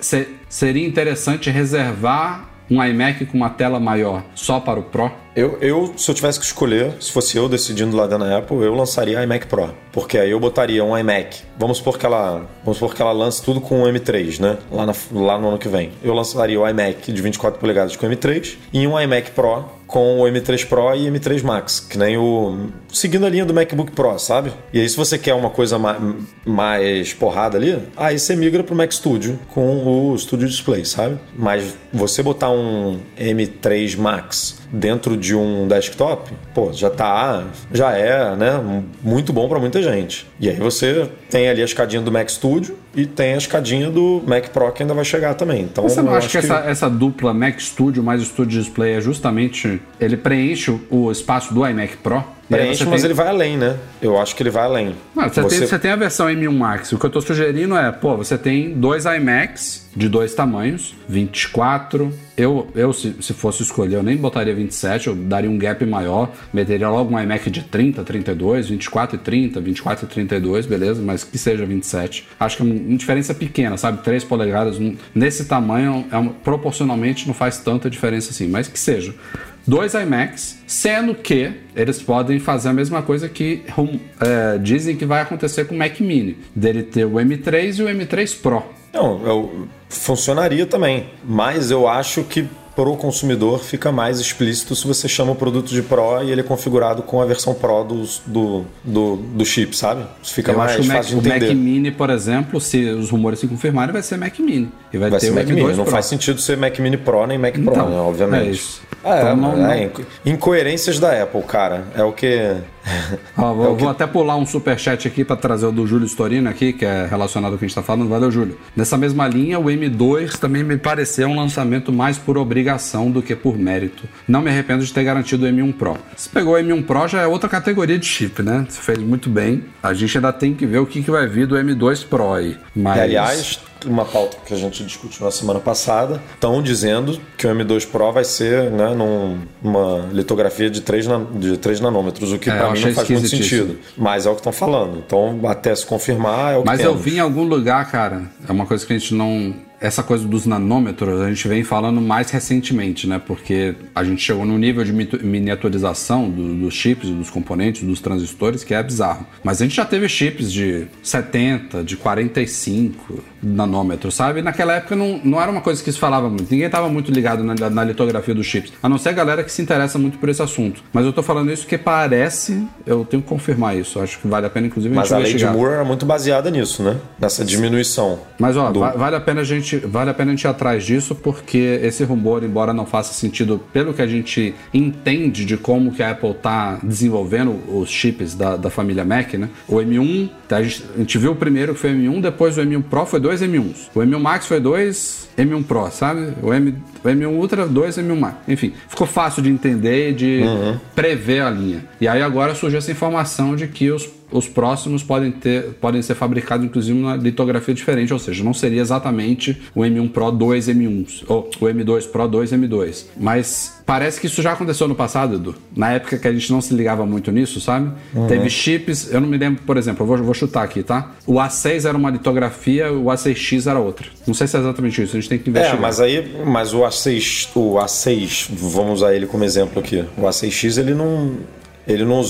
se- seria interessante reservar um iMac com uma tela maior só para o Pro? Eu, eu, se eu tivesse que escolher, se fosse eu decidindo lá dentro da Apple, eu lançaria iMac Pro. Porque aí eu botaria um iMac. Vamos supor que ela, vamos supor que ela lance tudo com o M3, né? Lá, na- lá no ano que vem. Eu lançaria o iMac de 24 polegadas com M3 e um iMac Pro com o M3 Pro e M3 Max, que nem o. seguindo a linha do MacBook Pro, sabe? E aí, se você quer uma coisa ma- mais porrada ali, aí você migra pro Mac Studio com o Studio Display, sabe? Mas você botar um M3 Max dentro de um desktop, pô, já tá, já é, né, muito bom para muita gente. E aí você tem ali a escadinha do Mac Studio e tem a escadinha do Mac Pro que ainda vai chegar também. Então, você não acha que, que, Essa, essa dupla Mac Studio mais Studio Display é justamente ele preenche o espaço do iMac Pro? Preenche, mas tem... ele vai além, né? Eu acho que ele vai além. Não, você, você... Tem, você tem a versão M1 Max. O que eu estou sugerindo é, pô, você tem dois iMacs de dois tamanhos, 24. Eu, eu se, se fosse escolher, eu nem botaria 27, eu daria um gap maior, meteria logo um iMac de 30, 32, 24 e 30, 24 e 32, beleza? Mas que seja 27. Acho que é uma diferença pequena, sabe? 3 polegadas nesse tamanho, é uma, proporcionalmente não faz tanta diferença assim, mas que seja dois iMacs, sendo que eles podem fazer a mesma coisa que é, dizem que vai acontecer com o Mac Mini, dele ter o M3 e o M3 Pro. Não, eu, funcionaria também, mas eu acho que para o consumidor fica mais explícito se você chama o produto de Pro e ele é configurado com a versão Pro do, do, do, do chip, sabe? Isso fica Eu mais acho fácil Mac, de entender. O Mac Mini, por exemplo, se os rumores se confirmarem, vai ser Mac Mini. E vai, vai ter ser Mac Mini. Não faz sentido ser Mac Mini Pro nem Mac Pro, então, né? obviamente. É isso. É, então, não, é, não... incoerências da Apple, cara. É o que Ó, vou, é que... vou, até pular um super chat aqui para trazer o do Júlio Storino aqui, que é relacionado ao que a gente está falando. Valeu, Júlio. Nessa mesma linha, o M2 também me pareceu um lançamento mais por obrigação do que por mérito. Não me arrependo de ter garantido o M1 Pro. Se pegou o M1 Pro, já é outra categoria de chip, né? Você fez muito bem. A gente ainda tem que ver o que, que vai vir do M2 Pro aí. Mas... aliás, uma pauta que a gente discutiu na semana passada, estão dizendo que o M2 Pro vai ser né, numa litografia de 3, nan de 3 nanômetros, o que é, para mim não faz muito sentido. Mas é o que estão falando. Então, até se confirmar, é o que Mas temos. eu vi em algum lugar, cara, é uma coisa que a gente não essa coisa dos nanômetros a gente vem falando mais recentemente, né? Porque a gente chegou no nível de miniaturização do, dos chips, dos componentes, dos transistores, que é bizarro. Mas a gente já teve chips de 70, de 45 nanômetros, sabe? E naquela época não, não era uma coisa que se falava muito. Ninguém estava muito ligado na, na, litografia dos chips, a não ser a galera que se interessa muito por esse assunto. Mas eu tô falando isso porque parece, eu tenho que confirmar isso. Acho que vale a pena, inclusive, a gente Mas a lei de Moore era muito baseada nisso, né? Nessa diminuição. Mas ó, do... vale a pena a gente gente, vale a pena a gente ir atrás disso, porque esse rumor, embora não faça sentido pelo que a gente entende de como que a Apple está desenvolvendo os chips da, da família Mac, né? O M1, a gente, a gente viu o primeiro que foi o M1, depois o M1 Pro foi dois M1s. O M1 Max foi dois M1 Pro, sabe? O, M, o M1 Ultra, dois M1 Max. Enfim, ficou fácil de entender e de uhum. prever a linha. E aí agora surgiu essa informação de que os os próximos podem, ter, podem ser fabricados, inclusive, numa litografia diferente, ou seja, não seria exatamente o M1 Pro 2 M1, ou o M2 Pro 2 M2. Mas parece que isso já aconteceu no passado, Edu. Na época que a gente não se ligava muito nisso, sabe? Uhum. Teve chips, eu não me lembro, por exemplo, eu vou, vou chutar aqui, tá? O A6 era uma litografia, o A6X era outra. Não sei se é exatamente isso, a gente tem que investigar. É, mas aí, mas o A6, o A6, vamos usar ele como exemplo aqui. O A6X, ele não ele não,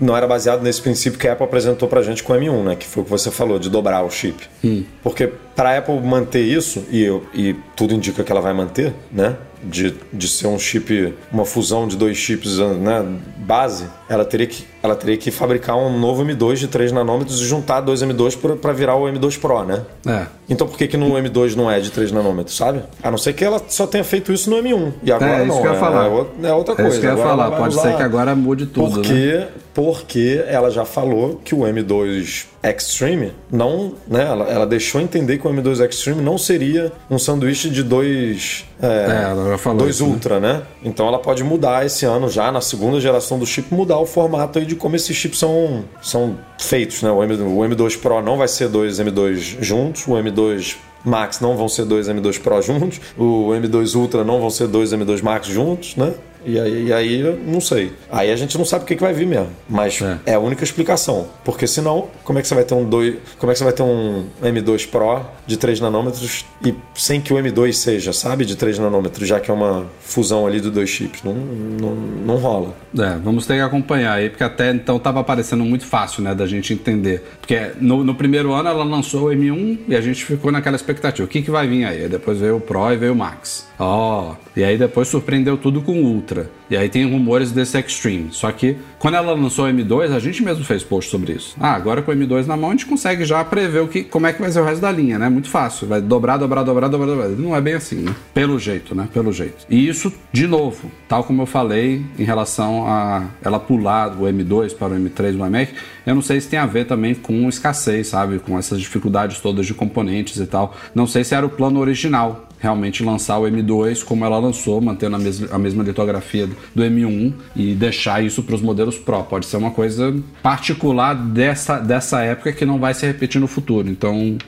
não era baseado nesse princípio que a Apple apresentou para a gente com o M1, né? Que foi o que você falou, de dobrar o chip. Hum. Porque para a Apple manter isso, e, eu, e tudo indica que ela vai manter, né? De, de ser um chip, uma fusão de dois chips né, base, ela teria, que, ela teria que fabricar um novo M2 de 3 nanômetros e juntar dois M2 para virar o M2 Pro, né? É. Então por que, que no M2 não é de 3 nanômetros, sabe? A não ser que ela só tenha feito isso no M1. E agora é, não. Que eu ia é, falar. É, é outra coisa. É isso que eu ia agora falar. Pode ser que agora mude tudo. Porque, né? porque ela já falou que o M2 Extreme não, né? Ela, ela, deixou entender que o M2 Extreme não seria um sanduíche de dois, é, é, dois isso, né? Ultra, né? né? Então ela pode mudar esse ano já na segunda geração do chip mudar o formato aí de como esses chips são, são feitos, né? O, M, o M2 Pro não vai ser dois M2 juntos, o M2 Max não vão ser dois M2 Pro juntos, o M2 Ultra não vão ser dois M2 Max juntos, né? E aí, e aí, não sei. Aí a gente não sabe o que, que vai vir mesmo. Mas é. é. a única explicação. Porque senão, como é que você vai ter um dois, como é que você vai ter um M2 Pro de 3 nanômetros e sem que o M2 seja, sabe, de 3 nanômetros, já que é uma fusão ali dos dois chips. Não, não, não rola. É, vamos ter que acompanhar aí, porque até então estava parecendo muito fácil, né, da gente entender. Porque no, no, primeiro ano ela lançou o M1 e a gente ficou naquela expectativa. O que, que vai vir aí? Depois veio o Pro e veio o Max. Ó, oh. e aí depois surpreendeu tudo com o Ultra. E aí tem rumores desse Extreme. Só que quando ela lançou o M2, a gente mesmo fez post sobre isso. Ah, agora com o M2 na mão a gente consegue já prever o que, como é que vai ser o resto da linha, né? Muito fácil. Vai dobrar, dobrar, dobrar, dobrar, dobrar. Não é bem assim, né? Pelo jeito, né? Pelo jeito. E isso, de novo, tal como eu falei em relação a ela pular do M2 para o M3 do iMac, eu não sei se tem a ver também com escassez, sabe? Com essas dificuldades todas de componentes e tal. Não sei se era o plano original realmente lançar o M2 como ela lançou, mantendo a mesma, a mesma litografia do M1 e deixar isso para os modelos Pro. Pode ser uma coisa particular dessa, dessa época que não vai se repetir no futuro. Então.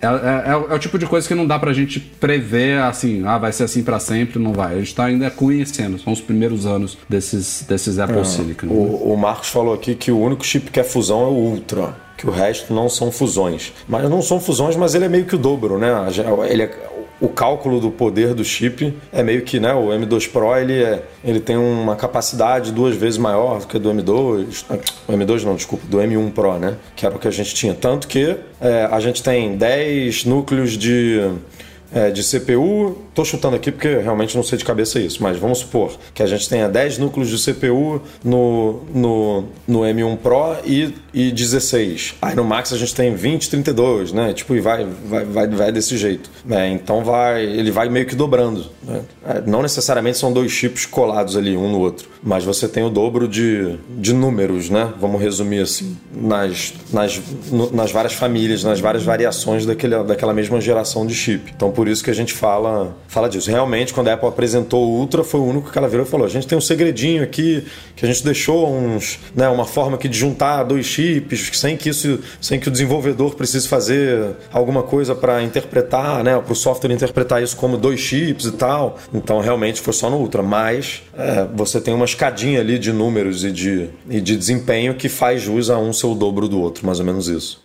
É, é, é, é, o tipo de coisa que não dá pra gente prever assim, ah, vai ser assim para sempre, não vai. A gente tá ainda conhecendo, são os primeiros anos desses, desses Apple é, Silicon. O, o, Marcos falou aqui que o único chip que é fusão é o Ultra, que o resto não são fusões. Mas não são fusões, mas ele é meio que o dobro, né? Ele é, o cálculo do poder do chip é meio que, né, o M2 Pro ele, é, ele tem uma capacidade duas vezes maior do que do M2, o M2 não, desculpa, do M1 Pro, né, que era o que a gente tinha. Tanto que é, a gente tem 10 núcleos de é, de CPU, estou chutando aqui porque realmente não sei de cabeça isso, mas vamos supor que a gente tenha 10 núcleos de CPU no, no, no M1 Pro e, e 16. Aí no Max a gente tem 20, 32, né? Tipo, e vai, vai, vai, vai desse jeito. É, então vai, ele vai meio que dobrando. Né? É, não necessariamente são dois chips colados ali um no outro, mas você tem o dobro de, de números, né? Vamos resumir assim, nas, nas, no, nas várias famílias, nas várias variações daquele, daquela mesma geração de chip. Então por isso que a gente fala, fala disso. Realmente, quando a Apple apresentou o Ultra, foi o único que ela virou e falou: a gente tem um segredinho aqui que a gente deixou uns, né, uma forma aqui de juntar dois chips sem que isso, sem que o desenvolvedor precise fazer alguma coisa para interpretar, né, para o software interpretar isso como dois chips e tal. Então, realmente foi só no Ultra. Mas é, você tem uma escadinha ali de números e de, e de desempenho que faz jus a um ser o dobro do outro, mais ou menos isso.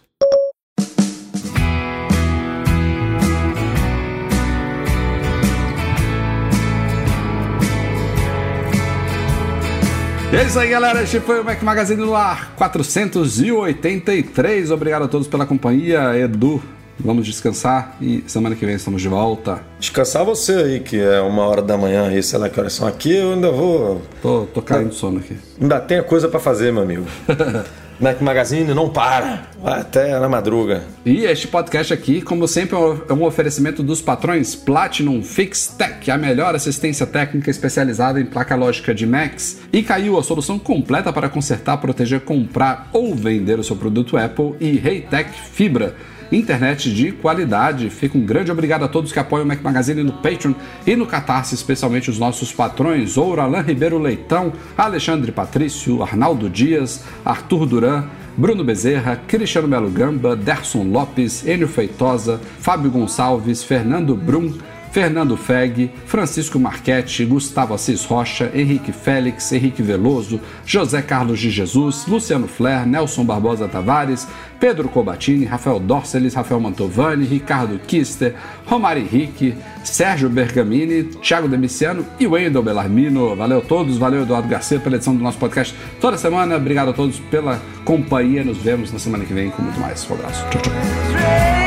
É isso aí, galera. Este foi o Mac Magazine no ar 483. Obrigado a todos pela companhia. Edu, vamos descansar e semana que vem estamos de volta. Descansar você aí, que é uma hora da manhã aí, sei lá que horas são aqui, eu ainda vou. Tô, tô caindo de sono aqui. Ainda tem coisa para fazer, meu amigo. Mac Magazine não para, vai até na madruga. E este podcast aqui, como sempre, é um oferecimento dos patrões Platinum Fix Tech, a melhor assistência técnica especializada em placa lógica de Macs. E caiu a solução completa para consertar, proteger, comprar ou vender o seu produto Apple e Reitec Fibra internet de qualidade. Fica um grande obrigado a todos que apoiam o Mac Magazine no Patreon e no Catarse, especialmente os nossos patrões, Ouro, Alain Ribeiro Leitão, Alexandre Patrício, Arnaldo Dias, Arthur Duran, Bruno Bezerra, Cristiano Melo Gamba, Derson Lopes, Enio Feitosa, Fábio Gonçalves, Fernando Brum, Fernando Feg, Francisco Marchetti, Gustavo Assis Rocha, Henrique Félix, Henrique Veloso, José Carlos de Jesus, Luciano Flair, Nelson Barbosa Tavares, Pedro Cobatini, Rafael Dorceles, Rafael Mantovani, Ricardo Kister, Romário Henrique, Sérgio Bergamini, Thiago Demiciano e Wendel Bellarmino. Valeu a todos, valeu Eduardo Garcia pela edição do nosso podcast toda semana. Obrigado a todos pela companhia. Nos vemos na semana que vem com muito mais. Um abraço. Tchau, tchau.